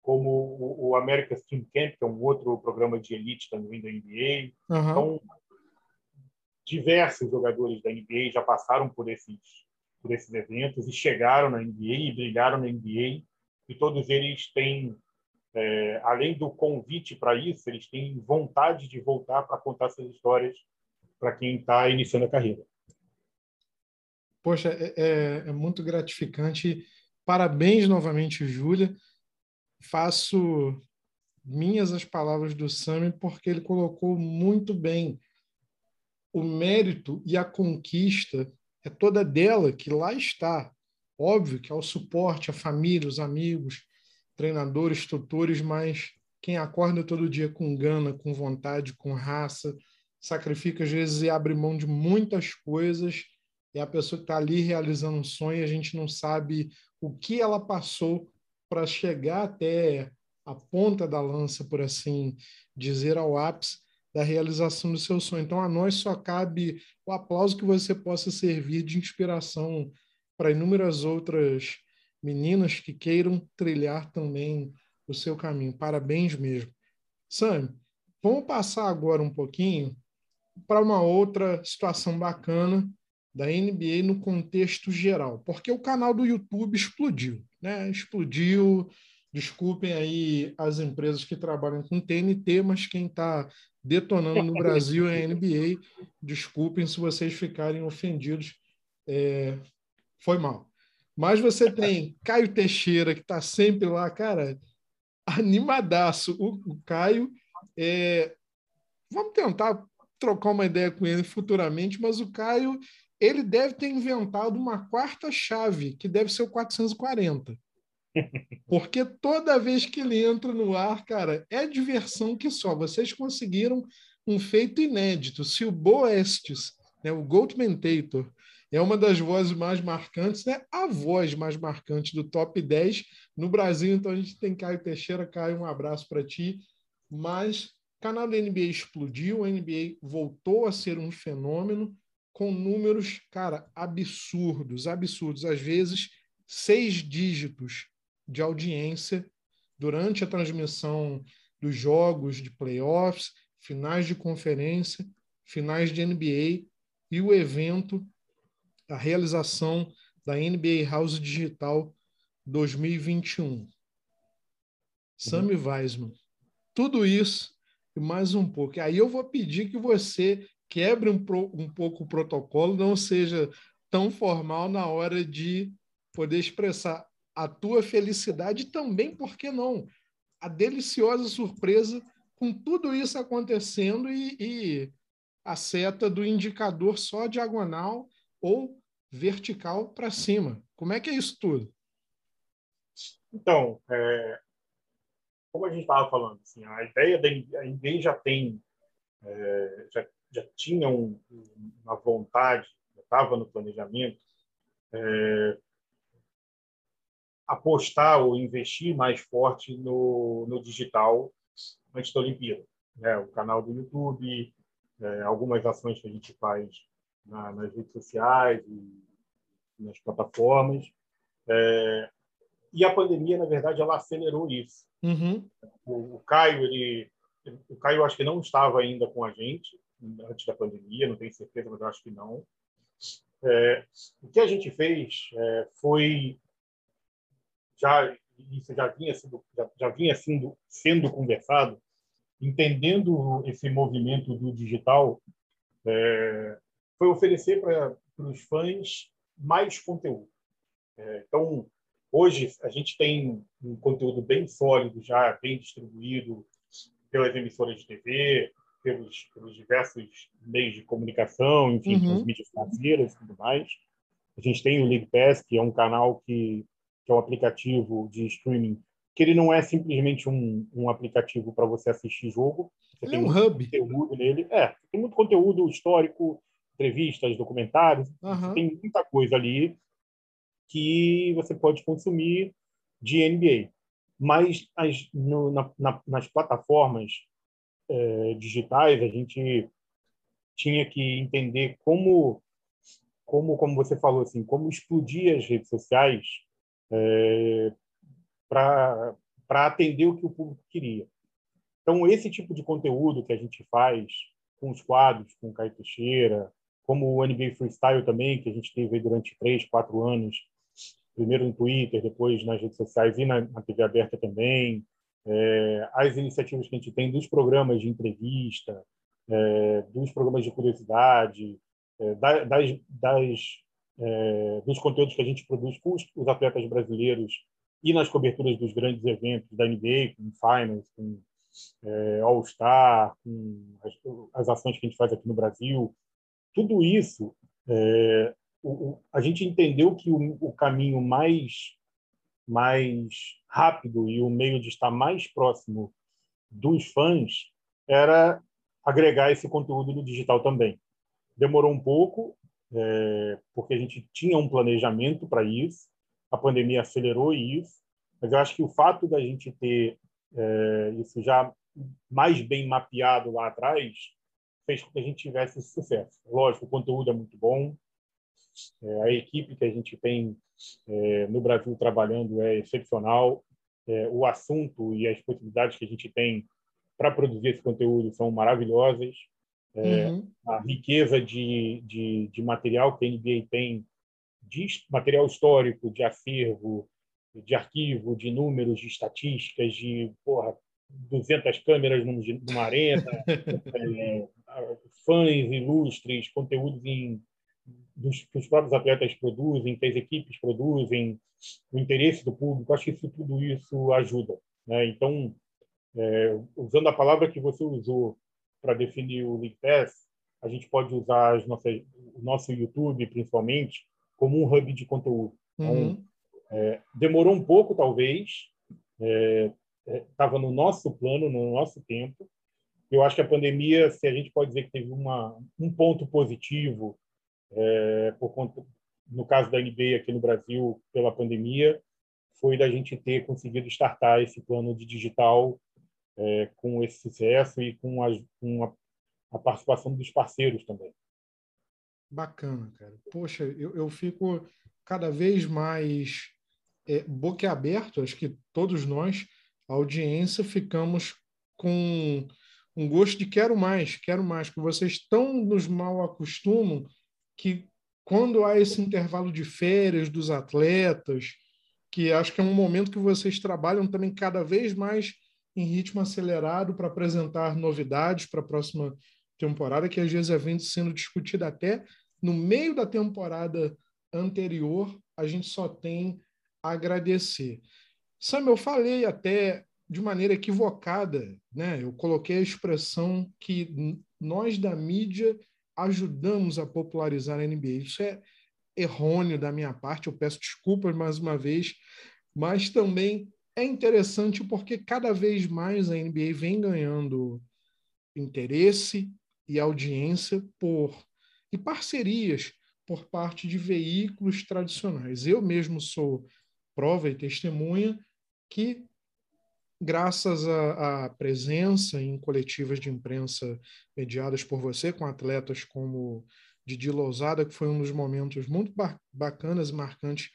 como o, o America's Team Camp, que é um outro programa de elite também da NBA. Uhum. Então, diversos jogadores da NBA já passaram por esses por esses eventos e chegaram na NBA e brilharam na NBA. E todos eles têm, é, além do convite para isso, eles têm vontade de voltar para contar essas histórias para quem está iniciando a carreira. Poxa, é, é, é muito gratificante. Parabéns novamente, Júlia. Faço minhas as palavras do Sami porque ele colocou muito bem o mérito e a conquista é toda dela que lá está. Óbvio que é o suporte, a família, os amigos, treinadores, tutores, mas quem acorda todo dia com gana, com vontade, com raça, sacrifica às vezes e abre mão de muitas coisas, é a pessoa que está ali realizando um sonho, a gente não sabe o que ela passou para chegar até a ponta da lança, por assim dizer, ao ápice, da realização do seu sonho. Então, a nós só cabe o aplauso que você possa servir de inspiração para inúmeras outras meninas que queiram trilhar também o seu caminho. Parabéns mesmo. Sam, vamos passar agora um pouquinho para uma outra situação bacana da NBA no contexto geral, porque o canal do YouTube explodiu, né? Explodiu. Desculpem aí as empresas que trabalham com TNT, mas quem está detonando no Brasil é a NBA. Desculpem se vocês ficarem ofendidos. É, foi mal. Mas você tem Caio Teixeira, que está sempre lá, cara, animadaço. O, o Caio, é, vamos tentar trocar uma ideia com ele futuramente, mas o Caio, ele deve ter inventado uma quarta chave, que deve ser o 440. Porque toda vez que ele entra no ar, cara, é diversão que só. Vocês conseguiram um feito inédito. Se o Boestes, né, o Goldmentator, é uma das vozes mais marcantes, né? a voz mais marcante do top 10 no Brasil. Então a gente tem Caio Teixeira. Caio, um abraço para ti. Mas canal da NBA explodiu, a NBA voltou a ser um fenômeno com números, cara, absurdos, absurdos. Às vezes, seis dígitos de audiência durante a transmissão dos jogos de playoffs, finais de conferência, finais de NBA e o evento, a realização da NBA House Digital 2021. Sammy uhum. Weisman. Tudo isso mais um pouco. Aí eu vou pedir que você quebre um, pro, um pouco o protocolo, não seja tão formal na hora de poder expressar a tua felicidade também, por que não? A deliciosa surpresa com tudo isso acontecendo e, e a seta do indicador só diagonal ou vertical para cima. Como é que é isso tudo? Então, é, como a gente estava falando, assim, a ideia da NBA já tem, é, já, já tinha um, uma vontade, estava no planejamento, é, apostar ou investir mais forte no, no digital antes da Olimpíada. Né? O canal do YouTube, é, algumas ações que a gente faz na, nas redes sociais e nas plataformas. É, e a pandemia, na verdade, ela acelerou isso. Uhum. O, o, Caio, ele, o Caio, acho que não estava ainda com a gente antes da pandemia, não tenho certeza, mas acho que não. É, o que a gente fez é, foi já isso já vinha sendo já, já vinha sendo sendo conversado, entendendo esse movimento do digital, é, foi oferecer para os fãs mais conteúdo. É, então, hoje a gente tem um conteúdo bem sólido, já bem distribuído pelas emissoras de TV, pelos, pelos diversos meios de comunicação, enfim, uhum. as mídias financeiras e tudo mais. A gente tem o League Pass, que é um canal que, que é um aplicativo de streaming, que ele não é simplesmente um, um aplicativo para você assistir jogo. Você ele tem é um hub. conteúdo nele. É, tem muito conteúdo histórico, entrevistas, documentários, uhum. tem muita coisa ali que você pode consumir de NBA. Mas as, no, na, na, nas plataformas é, digitais, a gente tinha que entender como, como, como você falou, assim, como explodir as redes sociais é, para atender o que o público queria. Então, esse tipo de conteúdo que a gente faz com os quadros, com o Caio Teixeira, como o NBA Freestyle também, que a gente teve durante três, quatro anos, primeiro no Twitter, depois nas redes sociais e na, na TV aberta também, é, as iniciativas que a gente tem dos programas de entrevista, é, dos programas de curiosidade, é, das, das é, dos conteúdos que a gente produz com os, os, atletas brasileiros e nas coberturas dos grandes eventos da NBA, com Finals, com é, All-Star, com as, as ações que a gente faz aqui no Brasil, tudo isso, é, a gente entendeu que o, o, caminho mais, mais rápido e o meio de estar mais próximo dos fãs era agregar esse conteúdo no digital também. Demorou um pouco, é, porque a gente tinha um planejamento para isso, a pandemia acelerou isso, mas eu acho que o fato da gente ter é, isso já mais bem mapeado lá atrás fez com que a gente tivesse esse sucesso. Lógico, o conteúdo é muito bom, é, a equipe que a gente tem é, no Brasil trabalhando é excepcional, é, o assunto e as possibilidades que a gente tem para produzir esse conteúdo são maravilhosas. É, uhum. A riqueza de, de, de, material que a NBA tem, de material histórico, de acervo, de arquivo, de números, de estatísticas, de porra, 200 câmeras numa arena, é, fãs ilustres, conteúdos em, dos, que os próprios atletas produzem, que as equipes produzem, o interesse do público, acho que isso, tudo isso ajuda. Né? Então, é, usando a palavra que você usou para definir o League Pass, a gente pode usar as nossas, o nosso YouTube, principalmente, como um hub de conteúdo. Então, uhum. é, demorou um pouco, talvez, estava é, no nosso plano, no nosso tempo, eu acho que a pandemia, se a gente pode dizer que teve uma, um ponto positivo, é, por conta, no caso da NBA aqui no Brasil, pela pandemia, foi da gente ter conseguido startar esse plano de digital é, com esse sucesso e com, a, com a, a, participação dos parceiros também. Bacana, cara. Poxa, eu, eu fico cada vez mais é, boquiaberto, acho que todos nós, a audiência, ficamos com um gosto de quero mais, quero mais, que vocês tão nos mal acostumam que quando há esse intervalo de férias dos atletas, que acho que é um momento que vocês trabalham também cada vez mais em ritmo acelerado para apresentar novidades para a próxima temporada, que às vezes é vem sendo discutida até no meio da temporada anterior, a gente só tem a agradecer. Sam, eu falei até de maneira equivocada, né? Eu coloquei a expressão que nós da mídia ajudamos a popularizar a NBA. Isso é errôneo da minha parte, eu peço desculpas mais uma vez, mas também é interessante porque cada vez mais a NBA vem ganhando interesse e audiência por e parcerias por parte de veículos tradicionais. Eu mesmo sou prova e testemunha que, graças à, presença em coletivas de imprensa mediadas por você, com atletas como Didi Lousada, que foi um dos momentos muito bacanas e marcantes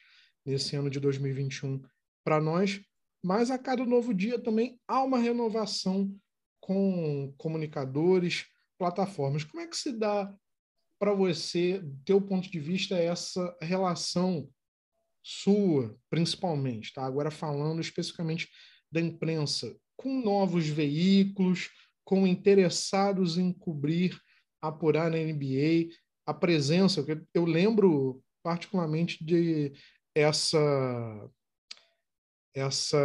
nesse ano de 2021 para nós, mas a cada novo dia também há uma renovação com comunicadores, plataformas. Como é que se dá para você, teu ponto de vista, essa relação sua, principalmente, tá? Agora falando especificamente da imprensa, com novos veículos, com interessados em cobrir, apurar na NBA, a presença, eu lembro particularmente de essa essa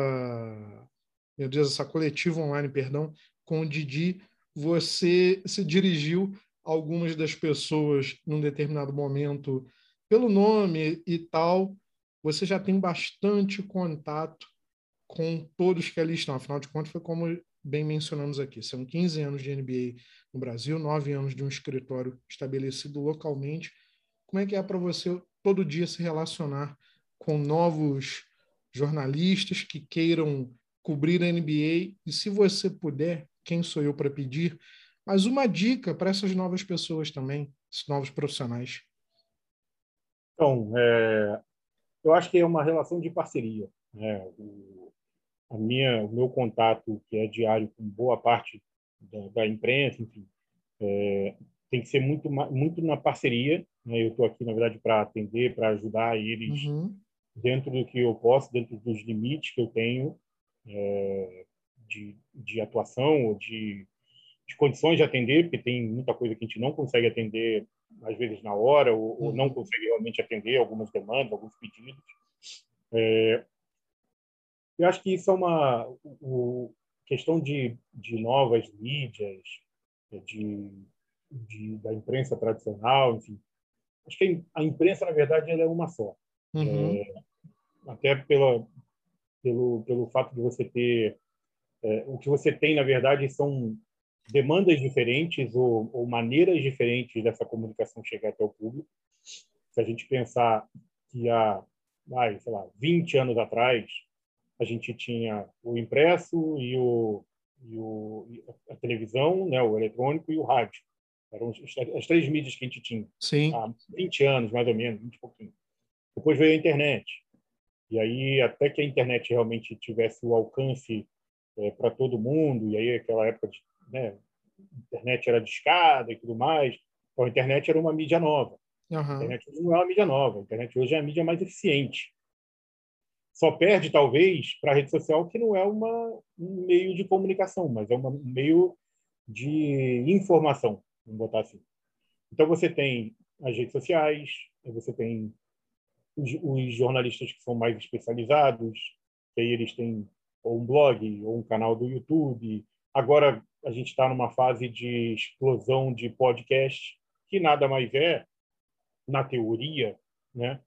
meu Deus, essa coletiva online, perdão, com o Didi, você se dirigiu a algumas das pessoas num determinado momento pelo nome e tal, você já tem bastante contato com todos que ali estão. Afinal de contas, foi como bem mencionamos aqui: são 15 anos de NBA no Brasil, 9 anos de um escritório estabelecido localmente. Como é que é para você todo dia se relacionar com novos jornalistas que queiram cobrir a NBA? E se você puder, quem sou eu para pedir? Mas uma dica para essas novas pessoas também, esses novos profissionais. Então, é, eu acho que é uma relação de parceria. Né? O, a minha, o meu contato, que é diário com boa parte da, da imprensa, enfim, é, tem que ser muito, muito na parceria. Né? Eu estou aqui, na verdade, para atender, para ajudar eles uhum. dentro do que eu posso, dentro dos limites que eu tenho é, de, de atuação ou de, de condições de atender, porque tem muita coisa que a gente não consegue atender às vezes na hora, ou, ou não uhum. consegue realmente atender algumas demandas, alguns pedidos. É, eu acho que isso é uma o, questão de, de novas mídias, é, de, de, da imprensa tradicional, enfim. Acho que a imprensa, na verdade, ela é uma só. Uhum. É, até pela, pelo, pelo fato de você ter... É, o que você tem, na verdade, são demandas diferentes ou, ou, maneiras diferentes dessa comunicação chegar até o público. Se a gente pensar que há, vai, sei lá, 20 anos atrás, a gente tinha o impresso e, o, e o, a televisão, né, o eletrônico e o rádio. Eram as três mídias que a gente tinha. Sim. Há 20 anos, mais ou menos, 20 e pouquinho. Depois veio a internet. E aí, até que a internet realmente tivesse o alcance é, para todo mundo, e aí aquela época de né, internet era discada e tudo mais. Então, a internet era uma mídia nova. Uhum. A internet não é uma mídia nova. A internet hoje é a mídia mais eficiente. Só perde, talvez, para a rede social, que não é uma, um meio de comunicação, mas é uma, um meio de informação, vamos botar assim. Então, você tem as redes sociais, você tem os, os jornalistas que são mais especializados, que aí eles têm ou um blog, ou um canal do YouTube. Agora, a gente está numa fase de explosão de podcast, que nada mais é, na teoria, né,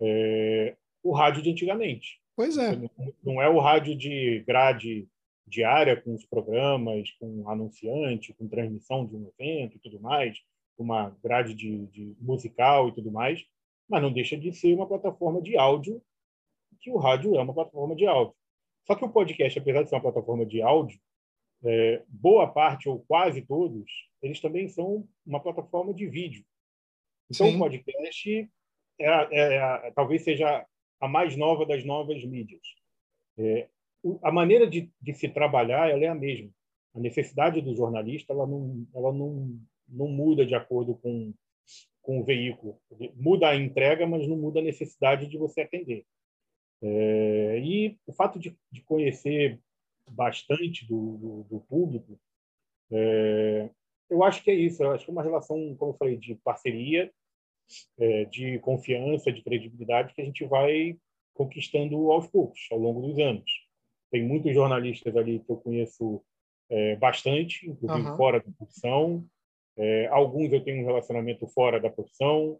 é, o rádio de antigamente. Pois é. Não é o rádio de grade diária com os programas, com anunciante, com transmissão de um evento e tudo mais, uma grade de, de musical e tudo mais, mas não deixa de ser uma plataforma de áudio, que o rádio é uma plataforma de áudio. Só que o podcast, apesar de ser uma plataforma de áudio, é, boa parte ou quase todos, eles também são uma plataforma de vídeo. Então, Sim. o podcast é, é, é, talvez seja a mais nova das novas mídias. É, a maneira de, de, se trabalhar ela é a mesma. A necessidade do jornalista ela não, ela não, não muda de acordo com, com o veículo. Muda a entrega, mas não muda a necessidade de você atender. É, e o fato de, de conhecer bastante do, do, do público, é, eu acho que é isso. Eu acho que é uma relação, como eu falei, de parceria, é, de confiança, de credibilidade que a gente vai conquistando aos poucos, ao longo dos anos. Tem muitos jornalistas ali que eu conheço é, bastante, inclusive uhum. fora da profissão. É, alguns eu tenho um relacionamento fora da profissão,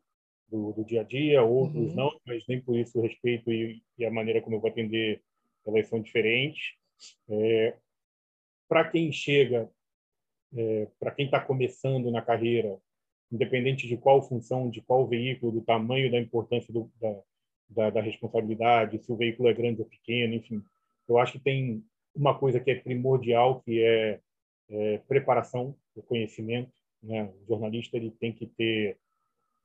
do, do dia a dia, outros uhum. não, mas nem por isso o respeito e, e, a maneira como eu vou atender elas são diferentes. É, para quem chega, é, para quem está começando na carreira, independente de qual função, de qual veículo, do tamanho da importância do, da, da, da, responsabilidade, se o veículo é grande ou pequeno, enfim. Eu acho que tem uma coisa que é primordial, que é, é preparação, o conhecimento. Né? O jornalista ele tem que ter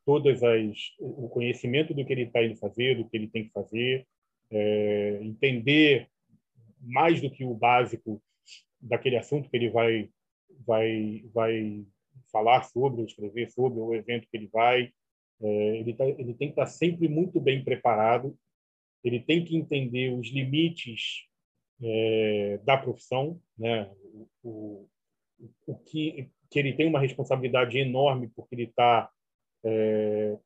todas as o conhecimento do que ele está indo fazer, do que ele tem que fazer, é, entender mais do que o básico daquele assunto que ele vai vai vai falar sobre, escrever sobre o evento que ele vai. É, ele, tá, ele tem que estar tá sempre muito bem preparado. Ele tem que entender os limites é, da profissão, né? O, o, o que que ele tem uma responsabilidade enorme porque ele está é,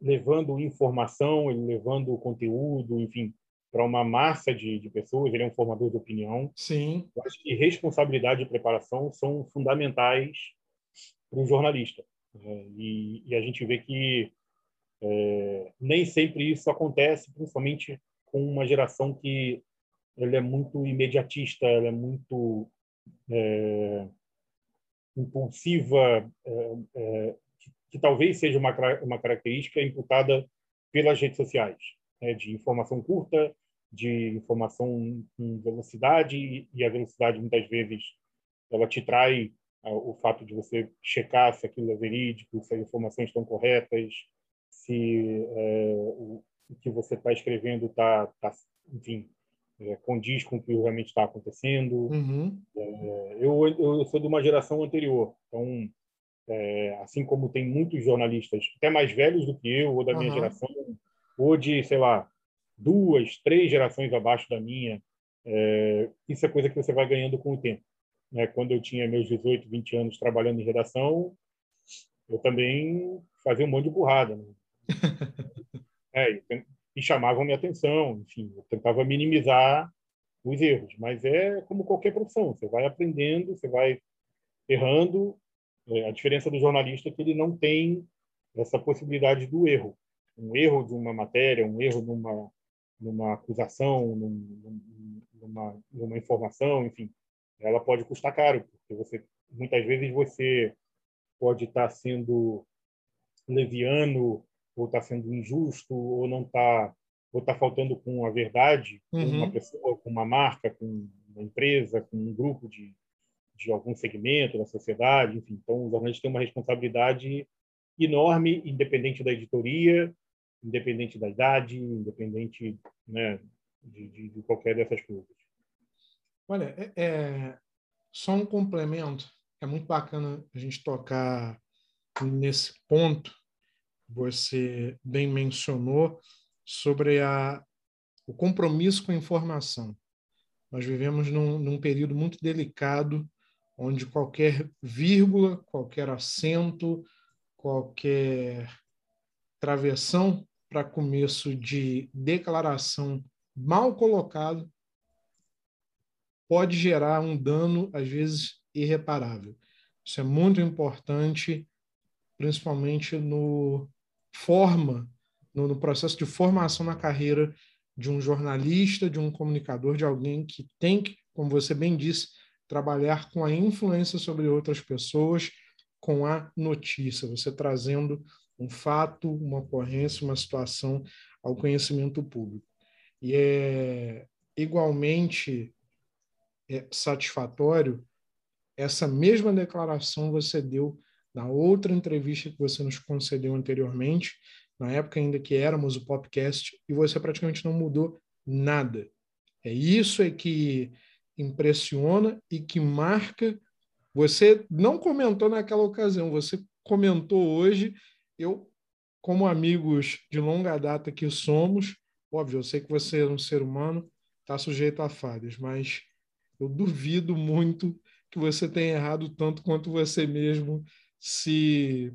levando informação, ele levando conteúdo, enfim, para uma massa de, de, pessoas. Ele é um formador de opinião. Sim. Eu acho que responsabilidade e preparação são fundamentais para o jornalista. É, e, e, a gente vê que é, nem sempre isso acontece, principalmente com uma geração que ela é muito imediatista, ela é muito é, impulsiva, é, é, que, que, talvez seja uma, uma característica imputada pelas redes sociais, né, de informação curta, de informação com velocidade, e a velocidade muitas vezes ela te trai o fato de você checar se aquilo é verídico, se as informações estão corretas, se é, o, o, que você está escrevendo está, tá, enfim, é, condiz com o que realmente está acontecendo. Uhum. É, eu, eu sou de uma geração anterior, então, é, assim como tem muitos jornalistas, até mais velhos do que eu, ou da minha uhum. geração, ou de, sei lá, duas, três gerações abaixo da minha, é, isso é coisa que você vai ganhando com o tempo. Né? Quando eu tinha meus 18, 20 anos trabalhando em redação, eu também fazia um monte de burrada. Né? é, e chamavam minha atenção, enfim, eu tentava minimizar os erros, mas é como qualquer profissão, você vai aprendendo, você vai errando. É, a diferença do jornalista é que ele não tem essa possibilidade do erro. Um erro de uma matéria, um erro numa, numa acusação, num, numa, numa informação, enfim, ela pode custar caro, porque você muitas vezes você pode estar sendo leviano ou está sendo injusto ou não está ou está faltando com a verdade com uhum. uma pessoa, com uma marca, com uma empresa, com um grupo de, de algum segmento da sociedade, enfim. Então, os jornalistas têm uma responsabilidade enorme, independente da editoria, independente da idade, independente né, de, de, de qualquer dessas coisas. Olha, é, é, só um complemento. É muito bacana a gente tocar nesse ponto. Você bem mencionou sobre a, o compromisso com a informação. Nós vivemos num, num período muito delicado, onde qualquer vírgula, qualquer acento, qualquer travessão para começo de declaração mal colocado pode gerar um dano, às vezes, irreparável. Isso é muito importante, principalmente no forma, no, no processo de formação na carreira de um jornalista, de um comunicador, de alguém que tem que, como você bem disse, trabalhar com a influência sobre outras pessoas, com a notícia, você trazendo um fato, uma ocorrência, uma situação ao conhecimento público. E é igualmente é, satisfatório, essa mesma declaração você deu na outra entrevista que você nos concedeu anteriormente, na época ainda que éramos o podcast, e você praticamente não mudou nada. É isso é que impressiona e que marca. Você não comentou naquela ocasião, você comentou hoje. Eu, como amigos de longa data que somos, óbvio, eu sei que você é um ser humano, está sujeito a falhas, mas eu duvido muito que você tenha errado tanto quanto você mesmo se,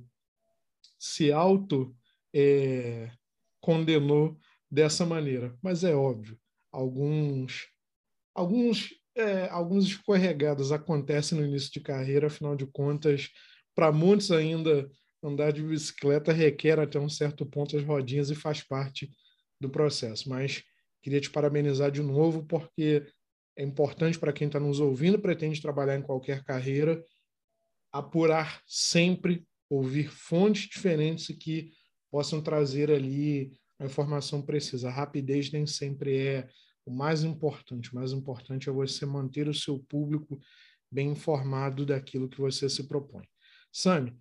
se auto é, condenou dessa maneira. Mas é óbvio, alguns, alguns, é, alguns escorregados acontecem no início de carreira, afinal de contas, para muitos ainda andar de bicicleta requer até um certo ponto as rodinhas e faz parte do processo. Mas queria te parabenizar de novo, porque é importante para quem está nos ouvindo, pretende trabalhar em qualquer carreira, apurar sempre ouvir fontes diferentes que possam trazer ali a informação precisa. A rapidez nem sempre é o mais importante. O mais importante é você manter o seu público bem informado daquilo que você se propõe. Sami,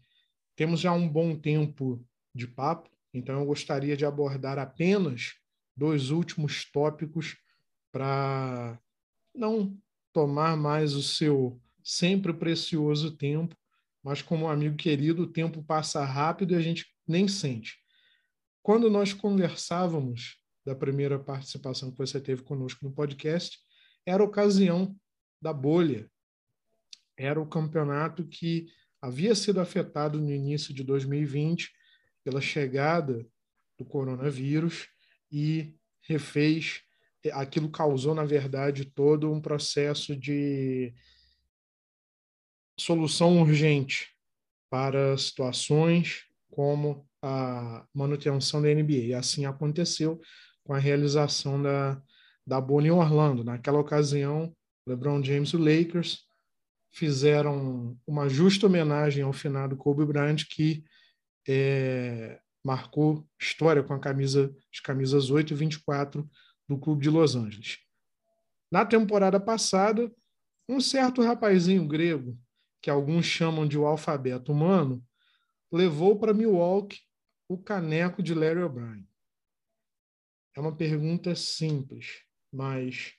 temos já um bom tempo de papo, então eu gostaria de abordar apenas dois últimos tópicos para não tomar mais o seu sempre precioso tempo, mas como amigo querido, o tempo passa rápido e a gente nem sente. Quando nós conversávamos da primeira participação que você teve conosco no podcast, era a ocasião da bolha. Era o campeonato que havia sido afetado no início de 2020 pela chegada do coronavírus e refez aquilo causou na verdade todo um processo de solução urgente para situações como a manutenção da NBA. E assim aconteceu com a realização da, da Bonnie Orlando. Naquela ocasião, LeBron James e o Lakers fizeram uma justa homenagem ao finado Kobe Bryant, que é, marcou história com a camisa, as camisas 8 e 24 do Clube de Los Angeles. Na temporada passada, um certo rapazinho grego, que alguns chamam de o alfabeto humano, levou para Milwaukee o caneco de Larry O'Brien. É uma pergunta simples, mas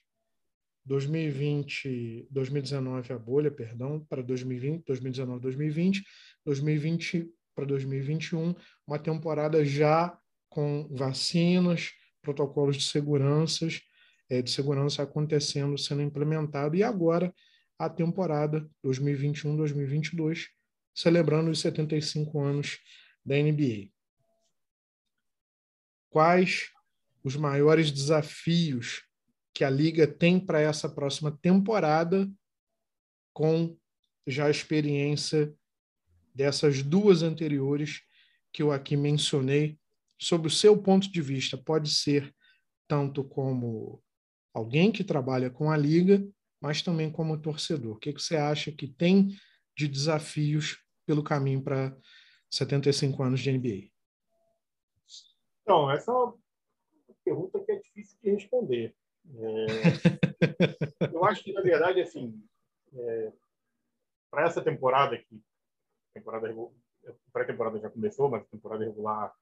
2020, 2019 a bolha, perdão, para 2020, 2019, 2020, 2020 para 2021, uma temporada já com vacinas, protocolos de seguranças, é, de segurança acontecendo, sendo implementado, e agora a temporada 2021-2022, celebrando os 75 anos da NBA. Quais os maiores desafios que a liga tem para essa próxima temporada, com já a experiência dessas duas anteriores que eu aqui mencionei, sob o seu ponto de vista, pode ser tanto como alguém que trabalha com a liga, mas também como torcedor. O que, você acha que tem de desafios pelo caminho para 75 anos de NBA? Então, essa é uma pergunta que é difícil de responder. É... eu acho que, na verdade, assim, é... para essa temporada aqui, temporada pré-temporada já começou, mas a temporada regular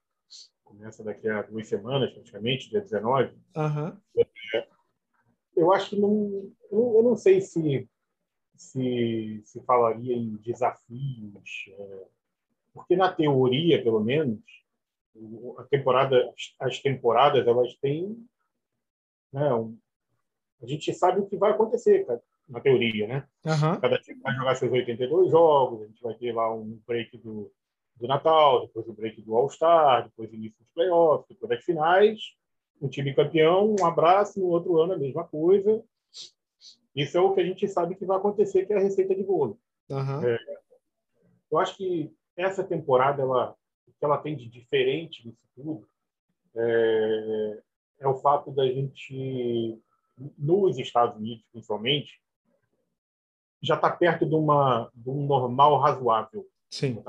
começa daqui a duas semanas, praticamente, dia 19. Uhum. É... eu acho que não, eu não sei se se, se falaria em desafios, é... porque na teoria, pelo menos, a temporada, as temporadas elas têm, né, um, a gente sabe o que vai acontecer, na teoria, né? Uhum. Cada time vai jogar seus 82 jogos, a gente vai ter lá um break do, do Natal, depois o break do All-Star, depois o início dos playoffs, depois das finais, um time campeão, um abraço, no outro ano a mesma coisa. Isso é o que a gente sabe que vai acontecer, que é a receita de bolo. Uhum. É, eu acho que essa temporada ela que ela tem de diferente nisso tudo é, é o fato da gente, nos Estados Unidos principalmente, já está perto de, uma, de um normal razoável. Sim.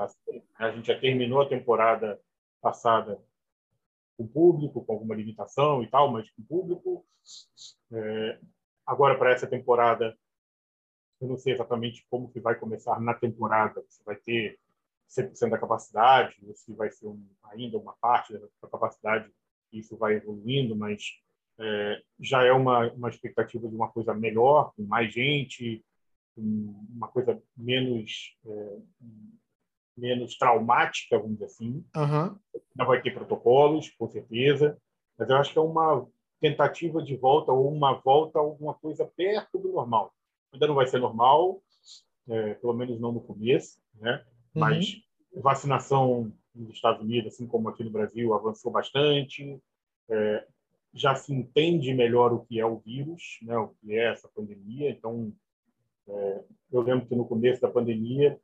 A gente já terminou a temporada passada com público, com alguma limitação e tal, mas com público. É, agora, para essa temporada, eu não sei exatamente como que vai começar na temporada. Você vai ter 100% da capacidade, ou se vai ser um, ainda uma parte da capacidade, isso vai evoluindo, mas é, já é uma, uma expectativa de uma coisa melhor, com mais gente, uma coisa menos é, menos traumática, vamos dizer assim. Uhum. Ainda vai ter protocolos, com certeza, mas eu acho que é uma tentativa de volta ou uma volta a alguma coisa perto do normal. Ainda não vai ser normal, é, pelo menos não no começo, né? Uhum. Mas vacinação nos Estados Unidos, assim como aqui no Brasil, avançou bastante. É, já se entende melhor o que é o vírus, né, o que é essa pandemia. Então, é, eu lembro que no começo da pandemia,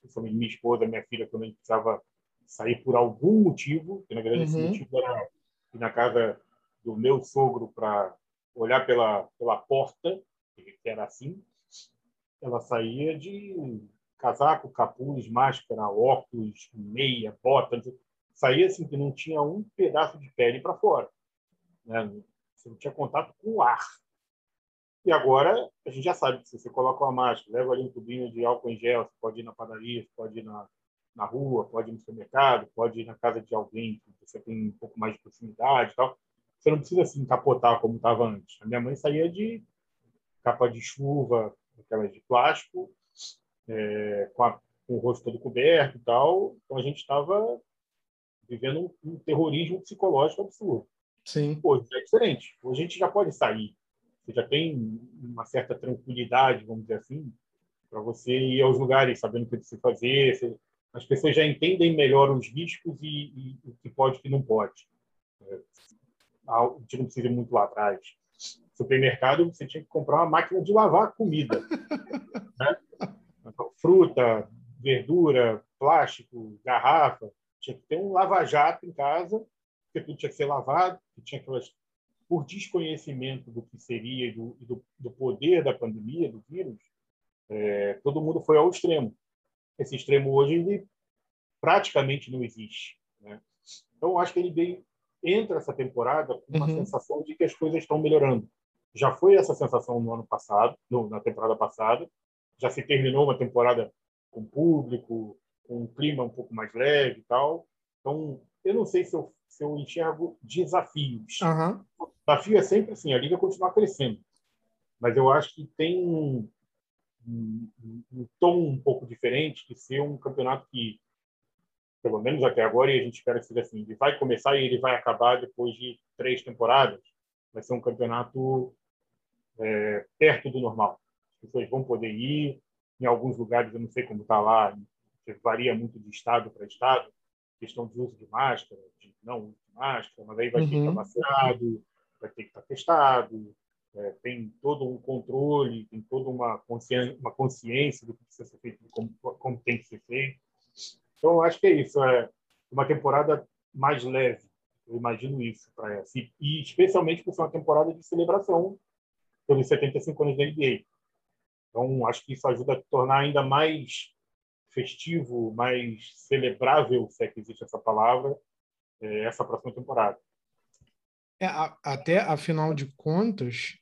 principalmente minha esposa, minha filha, quando a gente precisava sair por algum motivo, que na verdade uhum. esse motivo era ir na casa do meu sogro para olhar pela pela porta, que era assim, ela saía de casaco, capuz, máscara, óculos, meia, bota, saía assim que não tinha um pedaço de pele para fora. Né? Você não tinha contato com o ar. E agora a gente já sabe que se você coloca uma máscara, leva ali um tubinho de álcool em gel, você pode ir na padaria, você pode ir na, na rua, pode ir no supermercado, pode ir na casa de alguém que você tem um pouco mais de proximidade e tal. Você não precisa se encapotar como estava antes. A minha mãe saía de capa de chuva, aquelas de plástico, é, com, a, com, o rosto todo coberto e tal. Então a gente estava vivendo um, um, terrorismo psicológico absurdo. Sim. Hoje é diferente. Hoje a gente já pode sair. Você já tem uma certa tranquilidade, vamos dizer assim, para você ir aos lugares sabendo o que você fazer. Você, as pessoas já entendem melhor os riscos e, e o que pode e o que não pode. É, a gente não precisa ir muito lá atrás. Supermercado, você tinha que comprar uma máquina de lavar comida. né? Fruta, verdura, plástico, garrafa. Tinha que ter um lava-jato em casa, porque tudo tinha que ser lavado, tinha aquelas por desconhecimento do que seria e do, do, do, poder da pandemia, do vírus, é, todo mundo foi ao extremo. Esse extremo hoje ele praticamente não existe. Né? Então, acho que ele veio, entra essa temporada com uma uhum. sensação de que as coisas estão melhorando. Já foi essa sensação no ano passado, no, na temporada passada. Já se terminou uma temporada com público, com um clima um pouco mais leve e tal. Então, eu não sei se eu, se eu enxergo desafios. Uhum. Desafio é sempre assim, a liga continuar crescendo. Mas eu acho que tem um, um, um tom um pouco diferente de ser um campeonato que, pelo menos até agora, e a gente espera que seja assim, ele vai começar e ele vai acabar depois de três temporadas. Vai ser um campeonato é, perto do normal. As pessoas vão poder ir. Em alguns lugares, eu não sei como está lá, varia muito de estado para estado, questão de uso de máscara, de não uso de máscara, mas aí vai uhum. estar vacinado, vai ter que estar testado, é, tem todo um controle, tem toda uma consciência, uma consciência do que precisa ser feito, como, como tem que ser feito. Então, acho que é isso, é uma temporada mais leve, eu imagino isso para essa, e, e especialmente por ser uma temporada de celebração pelos 75 anos da NBA. Então, acho que isso ajuda a tornar ainda mais festivo, mais celebrável, se é que existe essa palavra, é, essa próxima temporada. É, até, afinal de contas,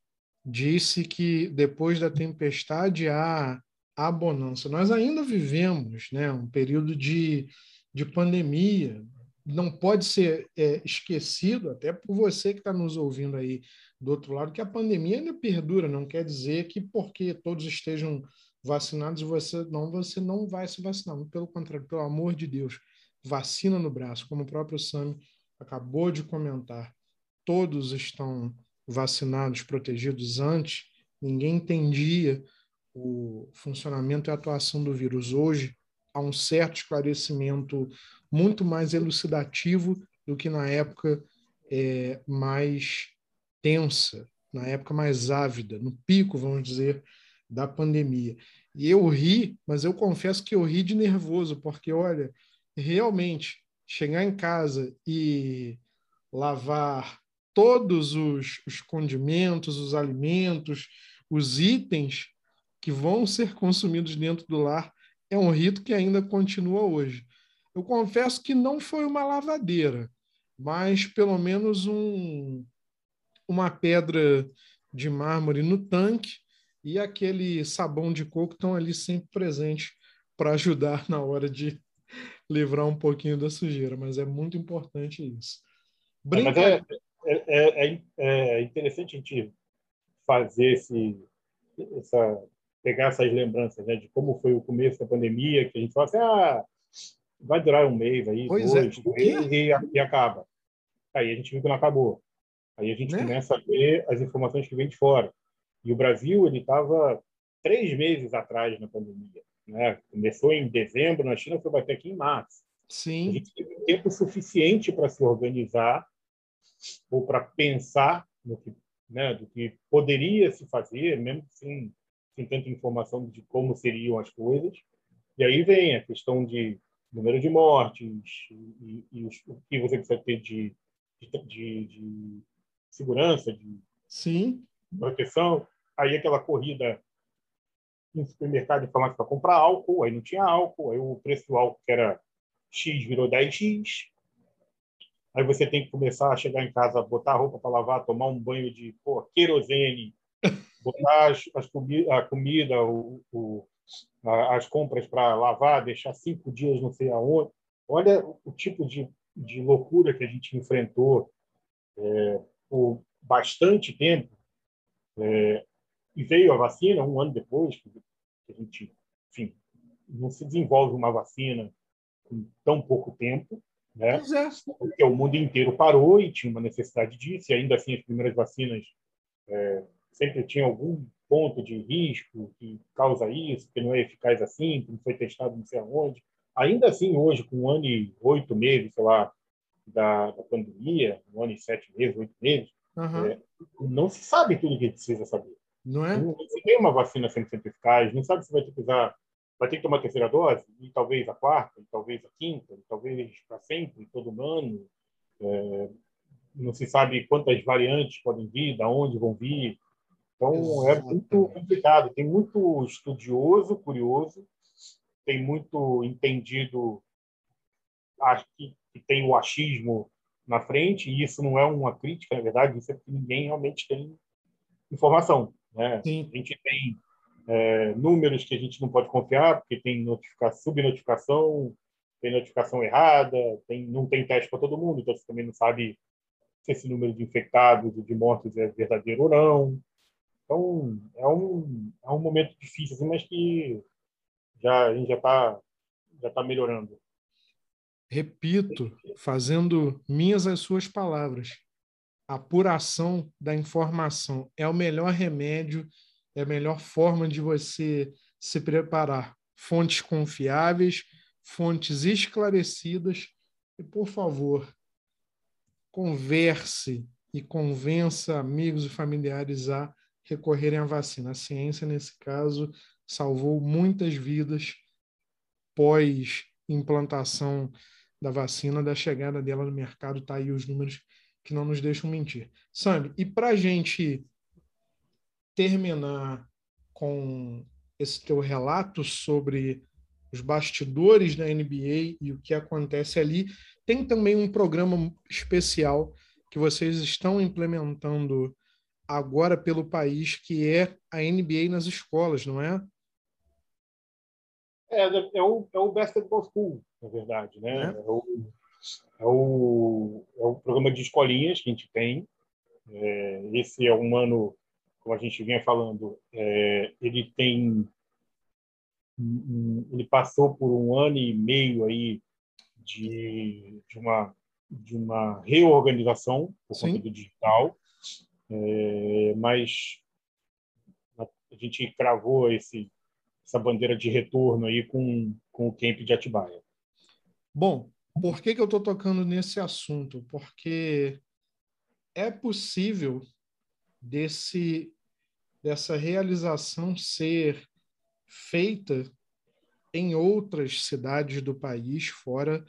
disse que depois da tempestade há a bonança. Nós ainda vivemos né, um período de, de pandemia. Não pode ser é, esquecido, até por você que está nos ouvindo aí do outro lado, que a pandemia ainda perdura. Não quer dizer que porque todos estejam vacinados você não, você não vai se vacinar. Pelo contrário, pelo amor de Deus, vacina no braço, como o próprio Sami acabou de comentar todos estão vacinados, protegidos antes, ninguém entendia o funcionamento e a atuação do vírus. Hoje, há um certo esclarecimento muito mais elucidativo do que na época é, mais tensa, na época mais ávida, no pico, vamos dizer, da pandemia. E eu ri, mas eu confesso que eu ri de nervoso, porque, olha, realmente, chegar em casa e lavar todos os, os condimentos, os alimentos, os itens que vão ser consumidos dentro do lar é um rito que ainda continua hoje. Eu confesso que não foi uma lavadeira, mas pelo menos um, uma pedra de mármore no tanque e aquele sabão de coco estão ali sempre presentes para ajudar na hora de livrar um pouquinho da sujeira, mas é muito importante isso. Brinca... É, é, é, é, é interessante a gente fazer esse, essa, pegar essas lembranças né, de como foi o começo da pandemia, que a gente fala assim, ah, vai durar um mês aí, pois é, dois, três, e, e, acaba. Aí a gente viu que não acabou. Aí a gente né? começa a ver as informações que vêm de fora. E o Brasil ele estava três meses atrás na pandemia. Né? Começou em dezembro, na China foi bater aqui em março. Sim. A gente teve tempo suficiente para se organizar ou para pensar no que, né, do que poderia se fazer, mesmo sem, sem tanta informação de como seriam as coisas. E aí vem a questão de número de mortes e, e os, o que você precisa ter de, de, de segurança, de Sim. proteção. Aí aquela corrida no supermercado e farmácia para comprar álcool, aí não tinha álcool, aí o preço do álcool que era X virou 10X. Aí você tem que começar a chegar em casa, botar a roupa para lavar, tomar um banho de pô, querosene, botar as, as comi a comida, o, o, a, as compras para lavar, deixar cinco dias não sei aonde. Olha o tipo de, de loucura que a gente enfrentou é, por bastante tempo. É, e veio a vacina um ano depois, que a gente, enfim, não se desenvolve uma vacina em tão pouco tempo, né? É. Porque o mundo inteiro parou e tinha uma necessidade disso, e ainda assim as primeiras vacinas é, sempre tinham algum ponto de risco que causa isso, que não é eficaz assim, que não foi testado não sei aonde. Ainda assim, hoje, com um ano e oito meses, sei lá, da, da pandemia, um ano e sete meses, oito meses, uhum. é, não se sabe tudo o que precisa saber. Não é? Não, se tem uma vacina 100% eficaz, não sabe se vai ter que usar, vai ter que tomar a terceira dose, e talvez a quarta, e talvez a quinta, e talvez para sempre, todo ano. É, não se sabe quantas variantes podem vir, de onde vão vir. Então, Exatamente. é muito complicado. Tem muito estudioso, curioso, tem muito entendido, acho que, que tem o achismo na frente, e isso não é uma crítica, na verdade, isso é porque ninguém realmente tem informação. Né? Sim. A gente tem é, números que a gente não pode confiar, porque tem notificação, subnotificação, tem notificação errada, tem, não tem teste para todo mundo, então você também não sabe se esse número de infectados e de mortos é verdadeiro ou não. Então, é um, é um momento difícil, assim, mas que já, a gente já está já tá melhorando. Repito, fazendo minhas as suas palavras, a apuração da informação é o melhor remédio, é a melhor forma de você se preparar. Fontes confiáveis, fontes esclarecidas e, por favor, converse e convença amigos e familiares a recorrerem à vacina. A ciência, nesse caso, salvou muitas vidas pós implantação da vacina, da chegada dela no mercado, tá aí os números que não nos deixam mentir. Sammy, e para a gente terminar com esse teu relato sobre os bastidores da NBA e o que acontece ali, tem também um programa especial que vocês estão implementando agora pelo país, que é a NBA nas escolas, não é? É, é o, é o Basketball School, na verdade, né? É, é o, é, o, é o programa de escolinhas que a gente tem. É, esse é um ano, como a gente vinha falando, é, ele tem ele passou por um ano e meio aí de, de uma de uma reorganização por Sim. conta do digital, é, mas a gente cravou esse essa bandeira de retorno aí com, com o camp de Atibaia. Bom, por que, que eu estou tocando nesse assunto? Porque é possível desse dessa realização ser feita em outras cidades do país fora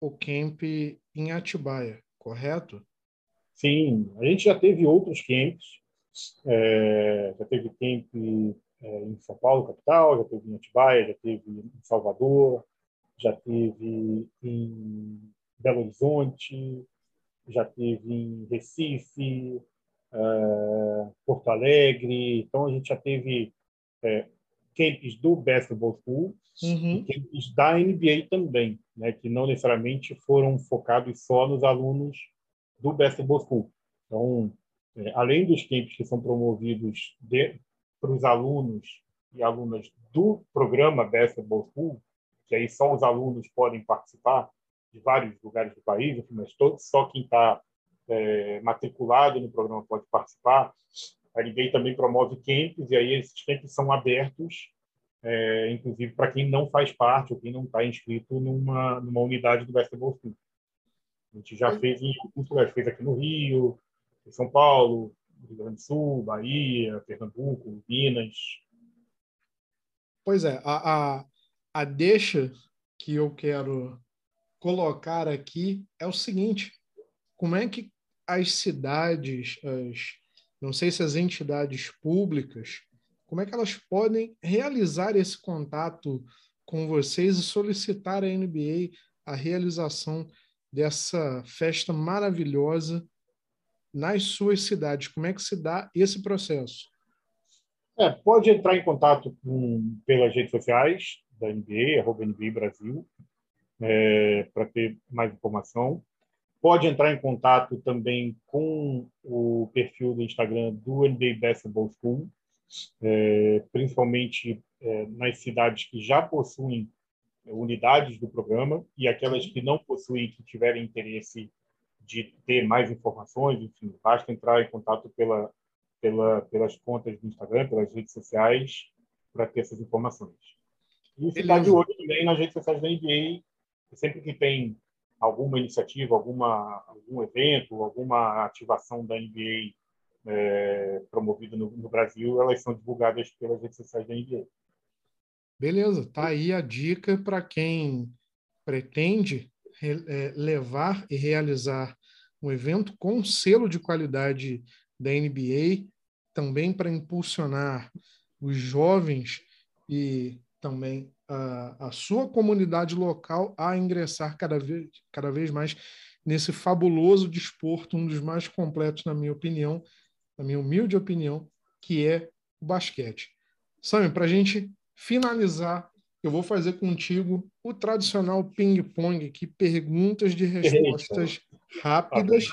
o camp em Atibaia, correto? Sim, a gente já teve outros camps, é, já teve camp é, em São Paulo, capital, já teve em Atibaia, já teve em Salvador, já teve em Belo Horizonte, já teve em Recife, é, Porto Alegre. Então, a gente já teve é, camps do Basketball School uhum. e camps da NBA também, né, que não necessariamente foram focados só nos alunos do Basketball School. Então, é, além dos camps que são promovidos para os alunos e alunas do programa Basketball School, que aí só os alunos podem participar de vários lugares do país, mas todo, só quem está é, matriculado no programa pode participar. A NBA também promove camps, e aí esses camps são abertos, é, inclusive para quem não faz parte ou quem não está inscrito numa, numa unidade do Basketball School. A gente já fez em alguns lugares, fez aqui no Rio, em São Paulo, Rio Grande do Sul, Bahia, Pernambuco, Minas. Pois é, a, a, a deixa que eu quero colocar aqui é o seguinte: como é que as cidades, as, não sei se as entidades públicas como é que elas podem realizar esse contato com vocês e solicitar à NBA a realização dessa festa maravilhosa nas suas cidades? Como é que se dá esse processo? É, pode entrar em contato com, pelas redes sociais da NBA, arroba NBA Brasil, é, para ter mais informação. Pode entrar em contato também com o perfil do Instagram do NBA Basketball School, é, principalmente é, nas cidades que já possuem unidades do programa e aquelas que não possuem, que tiverem interesse de ter mais informações, enfim, basta entrar em contato pela, pela, pelas contas do Instagram, pelas redes sociais, para ter essas informações. E ficar de olho também nas redes sociais da NBA, sempre que tem alguma iniciativa, alguma, algum evento, alguma ativação da NBA é, promovida no, no Brasil, elas são divulgadas pelas redes sociais da NBA. Beleza, tá aí a dica para quem pretende é, levar e realizar um evento com selo de qualidade da NBA, também para impulsionar os jovens e também a, a, sua comunidade local a ingressar cada vez, cada vez mais nesse fabuloso desporto, um dos mais completos, na minha opinião, na minha humilde opinião, que é o basquete. Sammy, para a gente finalizar, eu vou fazer contigo o tradicional ping-pong aqui, perguntas de respostas rápidas.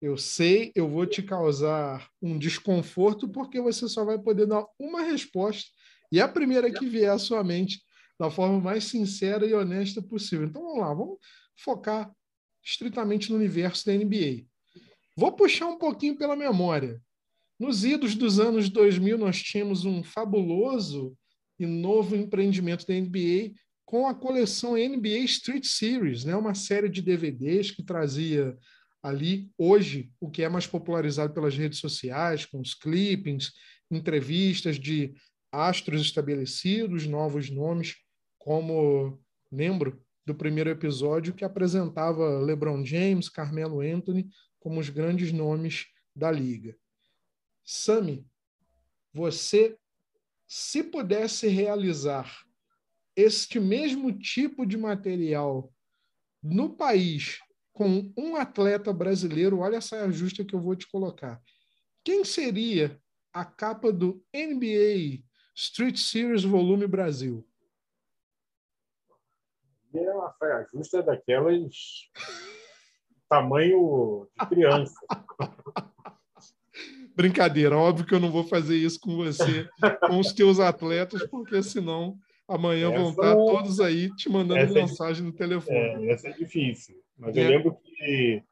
Eu sei, eu vou te causar um desconforto porque você só vai poder dar uma resposta e a primeira que vier à sua mente da forma mais sincera e honesta possível. Então vamos lá, vamos focar estritamente no universo da NBA. Vou puxar um pouquinho pela memória. Nos idos dos anos 2000, nós tínhamos um fabuloso e novo empreendimento da NBA com a coleção NBA Street Series, né? uma série de DVDs que trazia ali, hoje, o que é mais popularizado pelas redes sociais, com os clippings, entrevistas de astros estabelecidos, novos nomes, como lembro do primeiro episódio que apresentava LeBron James, Carmelo Anthony como os grandes nomes da liga. Sami, você se pudesse realizar este mesmo tipo de material no país com um atleta brasileiro, olha essa ajuste que eu vou te colocar. Quem seria a capa do NBA Street Series Volume Brasil? É uma saia justa daquelas tamanho de criança. Brincadeira, óbvio que eu não vou fazer isso com você, com os teus atletas, porque senão amanhã essa, vão estar todos aí te mandando é mensagem é, no telefone. É, essa é difícil. Mas eu é. lembro que,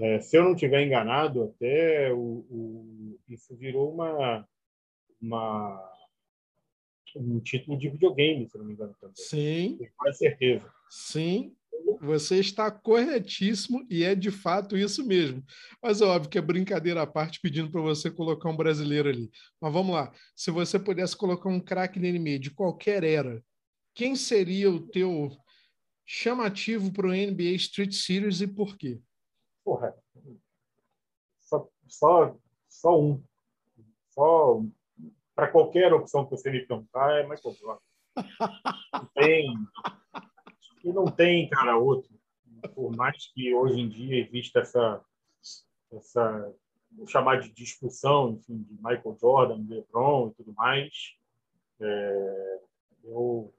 é, se eu não estiver enganado, até o, o, isso virou uma, uma, um título de videogame, se não me engano também. Sim. Com certeza. Sim, você está corretíssimo e é de fato isso mesmo. Mas é óbvio que é brincadeira à parte pedindo para você colocar um brasileiro ali. Mas vamos lá. Se você pudesse colocar um craque no NBA de qualquer era, quem seria o teu chamativo para o NBA Street Series e por quê? Porra, só, só, só um. Só para qualquer opção que você me perguntar é Michael Jordan. Tem e não tem cara outro. Por mais que hoje em dia exista essa, essa vou chamar de discussão, enfim, de Michael Jordan, LeBron e tudo mais, é, eu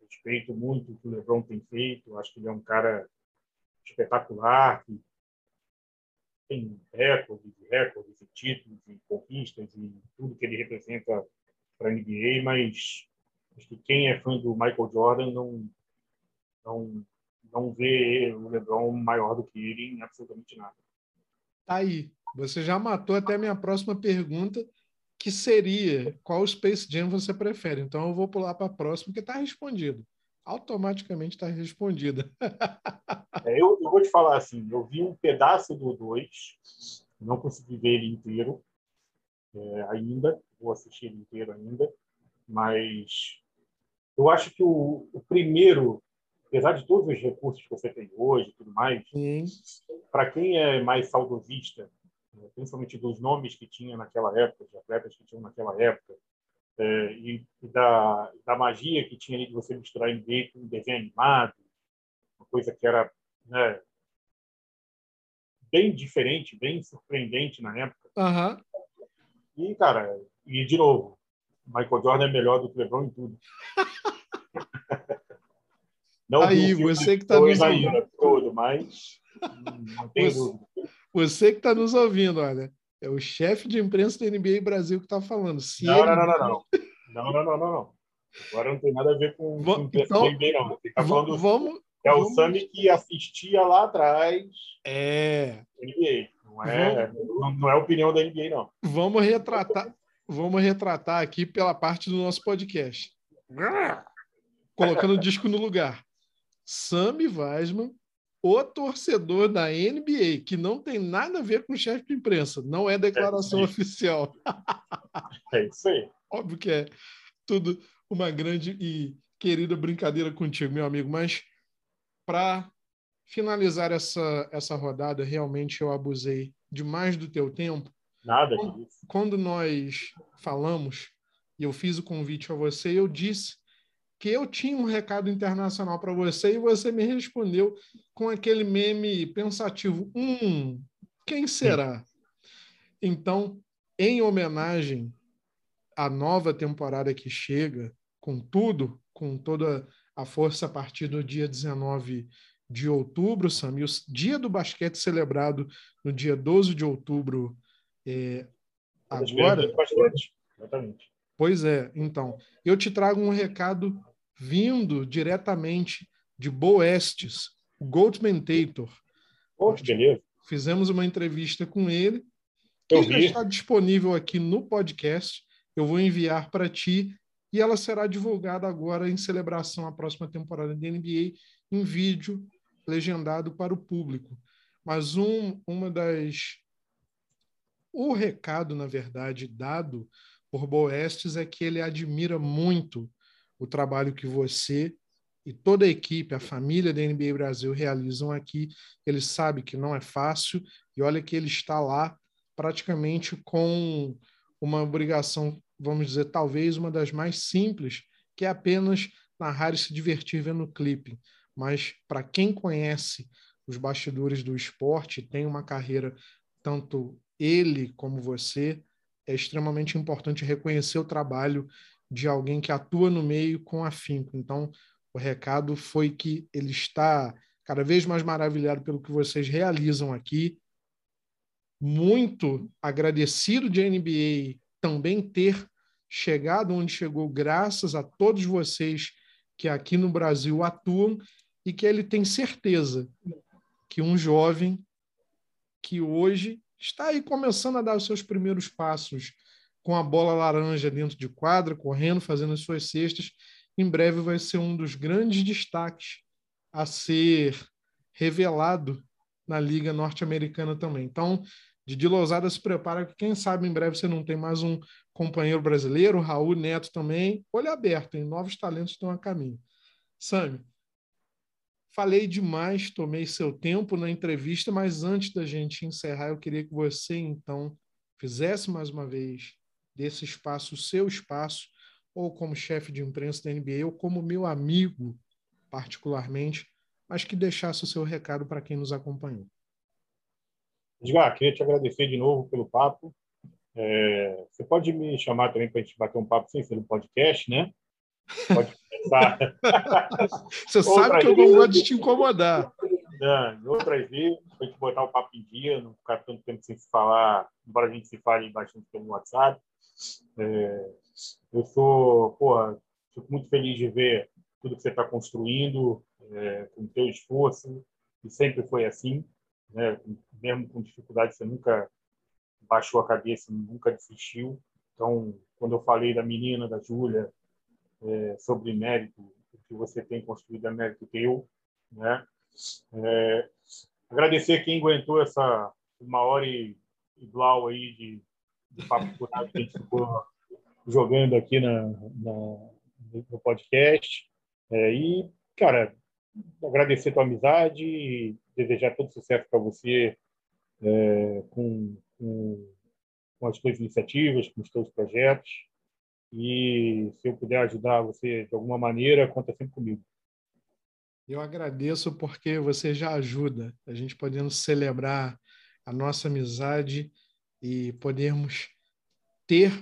respeito muito o que o LeBron tem feito. Acho que ele é um cara espetacular, que tem recordes recordes e títulos e conquistas e tudo que ele representa para a NBA, mas acho que quem é fã do Michael Jordan não não, não vê o LeBron maior do que ele em absolutamente nada. Tá aí. Você já matou até a minha próxima pergunta, que seria qual Space Jam você prefere. Então eu vou pular para a próxima, que está respondido. Automaticamente está respondida. é, eu, eu, vou te falar assim, eu vi um pedaço do 2, não consegui ver ele inteiro é, ainda, vou assistir ele inteiro ainda, mas eu acho que o, o primeiro apesar de todos os recursos que você tem hoje e tudo mais, para quem é mais saudosista, né, principalmente dos nomes que tinha naquela época, de atletas que tinham naquela época, é, e, e da, da magia que tinha ali de você misturar NBA com desenho animado, uma coisa que era né, bem diferente, bem surpreendente na época. Uhum. E, cara, e de novo, Michael Jordan é melhor do que LeBron em tudo. Não Aí, você que está nos ouvindo. Todo, mas não tem você, dúvida. Você que está nos ouvindo, olha, é o chefe de imprensa da NBA Brasil que está falando. Se não, ele... não, não, não, não. Não, não, não, não, não. Agora não tem nada a ver com, com então, NBA, não. Você tá falando, vamos, é o vamos... Sami que assistia lá atrás. É. NBA. Não é, não, não é opinião da NBA, não. Vamos retratar, vamos retratar aqui pela parte do nosso podcast. Colocando o disco no lugar. Sammy Weisman, o torcedor da NBA, que não tem nada a ver com o chefe de imprensa, não é declaração é oficial. É isso aí. Óbvio que é tudo uma grande e querida brincadeira contigo, meu amigo, mas para finalizar essa, essa rodada, realmente eu abusei demais do teu tempo. Nada quando, quando nós falamos e eu fiz o convite a você, eu disse que eu tinha um recado internacional para você e você me respondeu com aquele meme pensativo: hum, quem será? Então, em homenagem à nova temporada que chega, com tudo, com toda a força a partir do dia 19 de outubro, Sam, o dia do basquete celebrado no dia 12 de outubro é, agora. Exatamente. Pois é, então, eu te trago um recado vindo diretamente de Boestes, o Goldman Tator. Oh, beleza. Fizemos uma entrevista com ele, que já está disponível aqui no podcast. Eu vou enviar para ti e ela será divulgada agora em celebração à próxima temporada de NBA em vídeo legendado para o público. Mas um, uma das o recado, na verdade, dado por Boestes é que ele admira muito o trabalho que você e toda a equipe, a família da NBA Brasil realizam aqui. Ele sabe que não é fácil e olha que ele está lá praticamente com uma obrigação, vamos dizer, talvez uma das mais simples, que é apenas narrar e se divertir vendo o clipe. Mas para quem conhece os bastidores do esporte, tem uma carreira, tanto ele como você, é extremamente importante reconhecer o trabalho de alguém que atua no meio com afinco. Então, o recado foi que ele está cada vez mais maravilhado pelo que vocês realizam aqui, muito agradecido de NBA também ter chegado onde chegou, graças a todos vocês que aqui no Brasil atuam e que ele tem certeza que um jovem que hoje está aí começando a dar os seus primeiros passos com a bola laranja dentro de quadra, correndo, fazendo as suas cestas. Em breve vai ser um dos grandes destaques a ser revelado na Liga Norte-Americana também. Então, Didi Lousada se prepara que, quem sabe, em breve você não tem mais um companheiro brasileiro, Raul Neto também. Olho aberto, em novos talentos estão a caminho. Sami, falei demais, tomei seu tempo na entrevista, mas antes da gente encerrar, eu queria que você, então, fizesse mais uma vez desse espaço, o seu espaço, ou como chefe de imprensa da NBA, ou como meu amigo, particularmente, mas que deixasse o seu recado para quem nos acompanhou. Edgar, queria te agradecer de novo pelo papo. É, você pode me chamar também para a gente bater um papo sem ser um podcast, né? Pode começar. você sabe que eu não gosto de te incomodar. Não, em outras vezes, para a gente botar o papo em dia, não ficar tanto tempo sem se falar, embora a gente se fale bastante pelo WhatsApp. É, eu sou, porra, fico muito feliz de ver tudo que você está construindo, é, com o teu esforço, e sempre foi assim, né? mesmo com dificuldade, você nunca baixou a cabeça, nunca desistiu. Então, quando eu falei da menina, da Júlia, é, sobre mérito, o que você tem construído é mérito teu, né? É, agradecer quem aguentou essa uma hora e, e blau aí de do papo furado que a gente ficou jogando aqui na, na no podcast. É, e, cara, agradecer tua amizade e desejar todo sucesso para você é, com, com, com, as tuas iniciativas, com os teus projetos. E se eu puder ajudar você de alguma maneira, conta sempre comigo. Eu agradeço porque você já ajuda a gente podendo celebrar a nossa amizade e podermos ter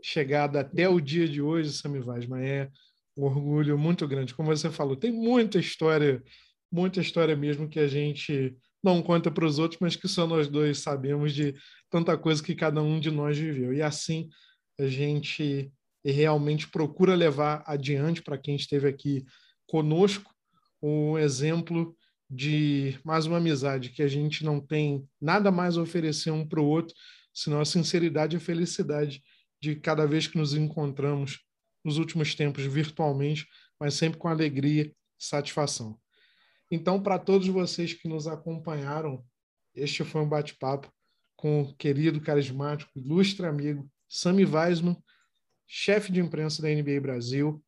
chegado até o dia de hoje, Sami Vasma. É um orgulho muito grande. Como você falou, tem muita história, muita história mesmo que a gente não conta para os outros, mas que só nós dois sabemos de tanta coisa que cada um de nós viveu. E assim a gente realmente procura levar adiante para quem esteve aqui conosco um exemplo de mais uma amizade que a gente não tem nada mais a oferecer um para o outro, senão a sinceridade e a felicidade de cada vez que nos encontramos nos últimos tempos virtualmente, mas sempre com alegria e satisfação. Então, para todos vocês que nos acompanharam, este foi um bate-papo com o querido, carismático, ilustre amigo Sami Weisman, chefe de imprensa da NBA Brasil.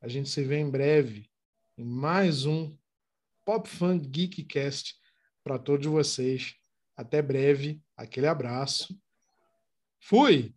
A gente se vê em breve em mais um Pop Fan Geekcast para todos vocês. Até breve, aquele abraço. Fui!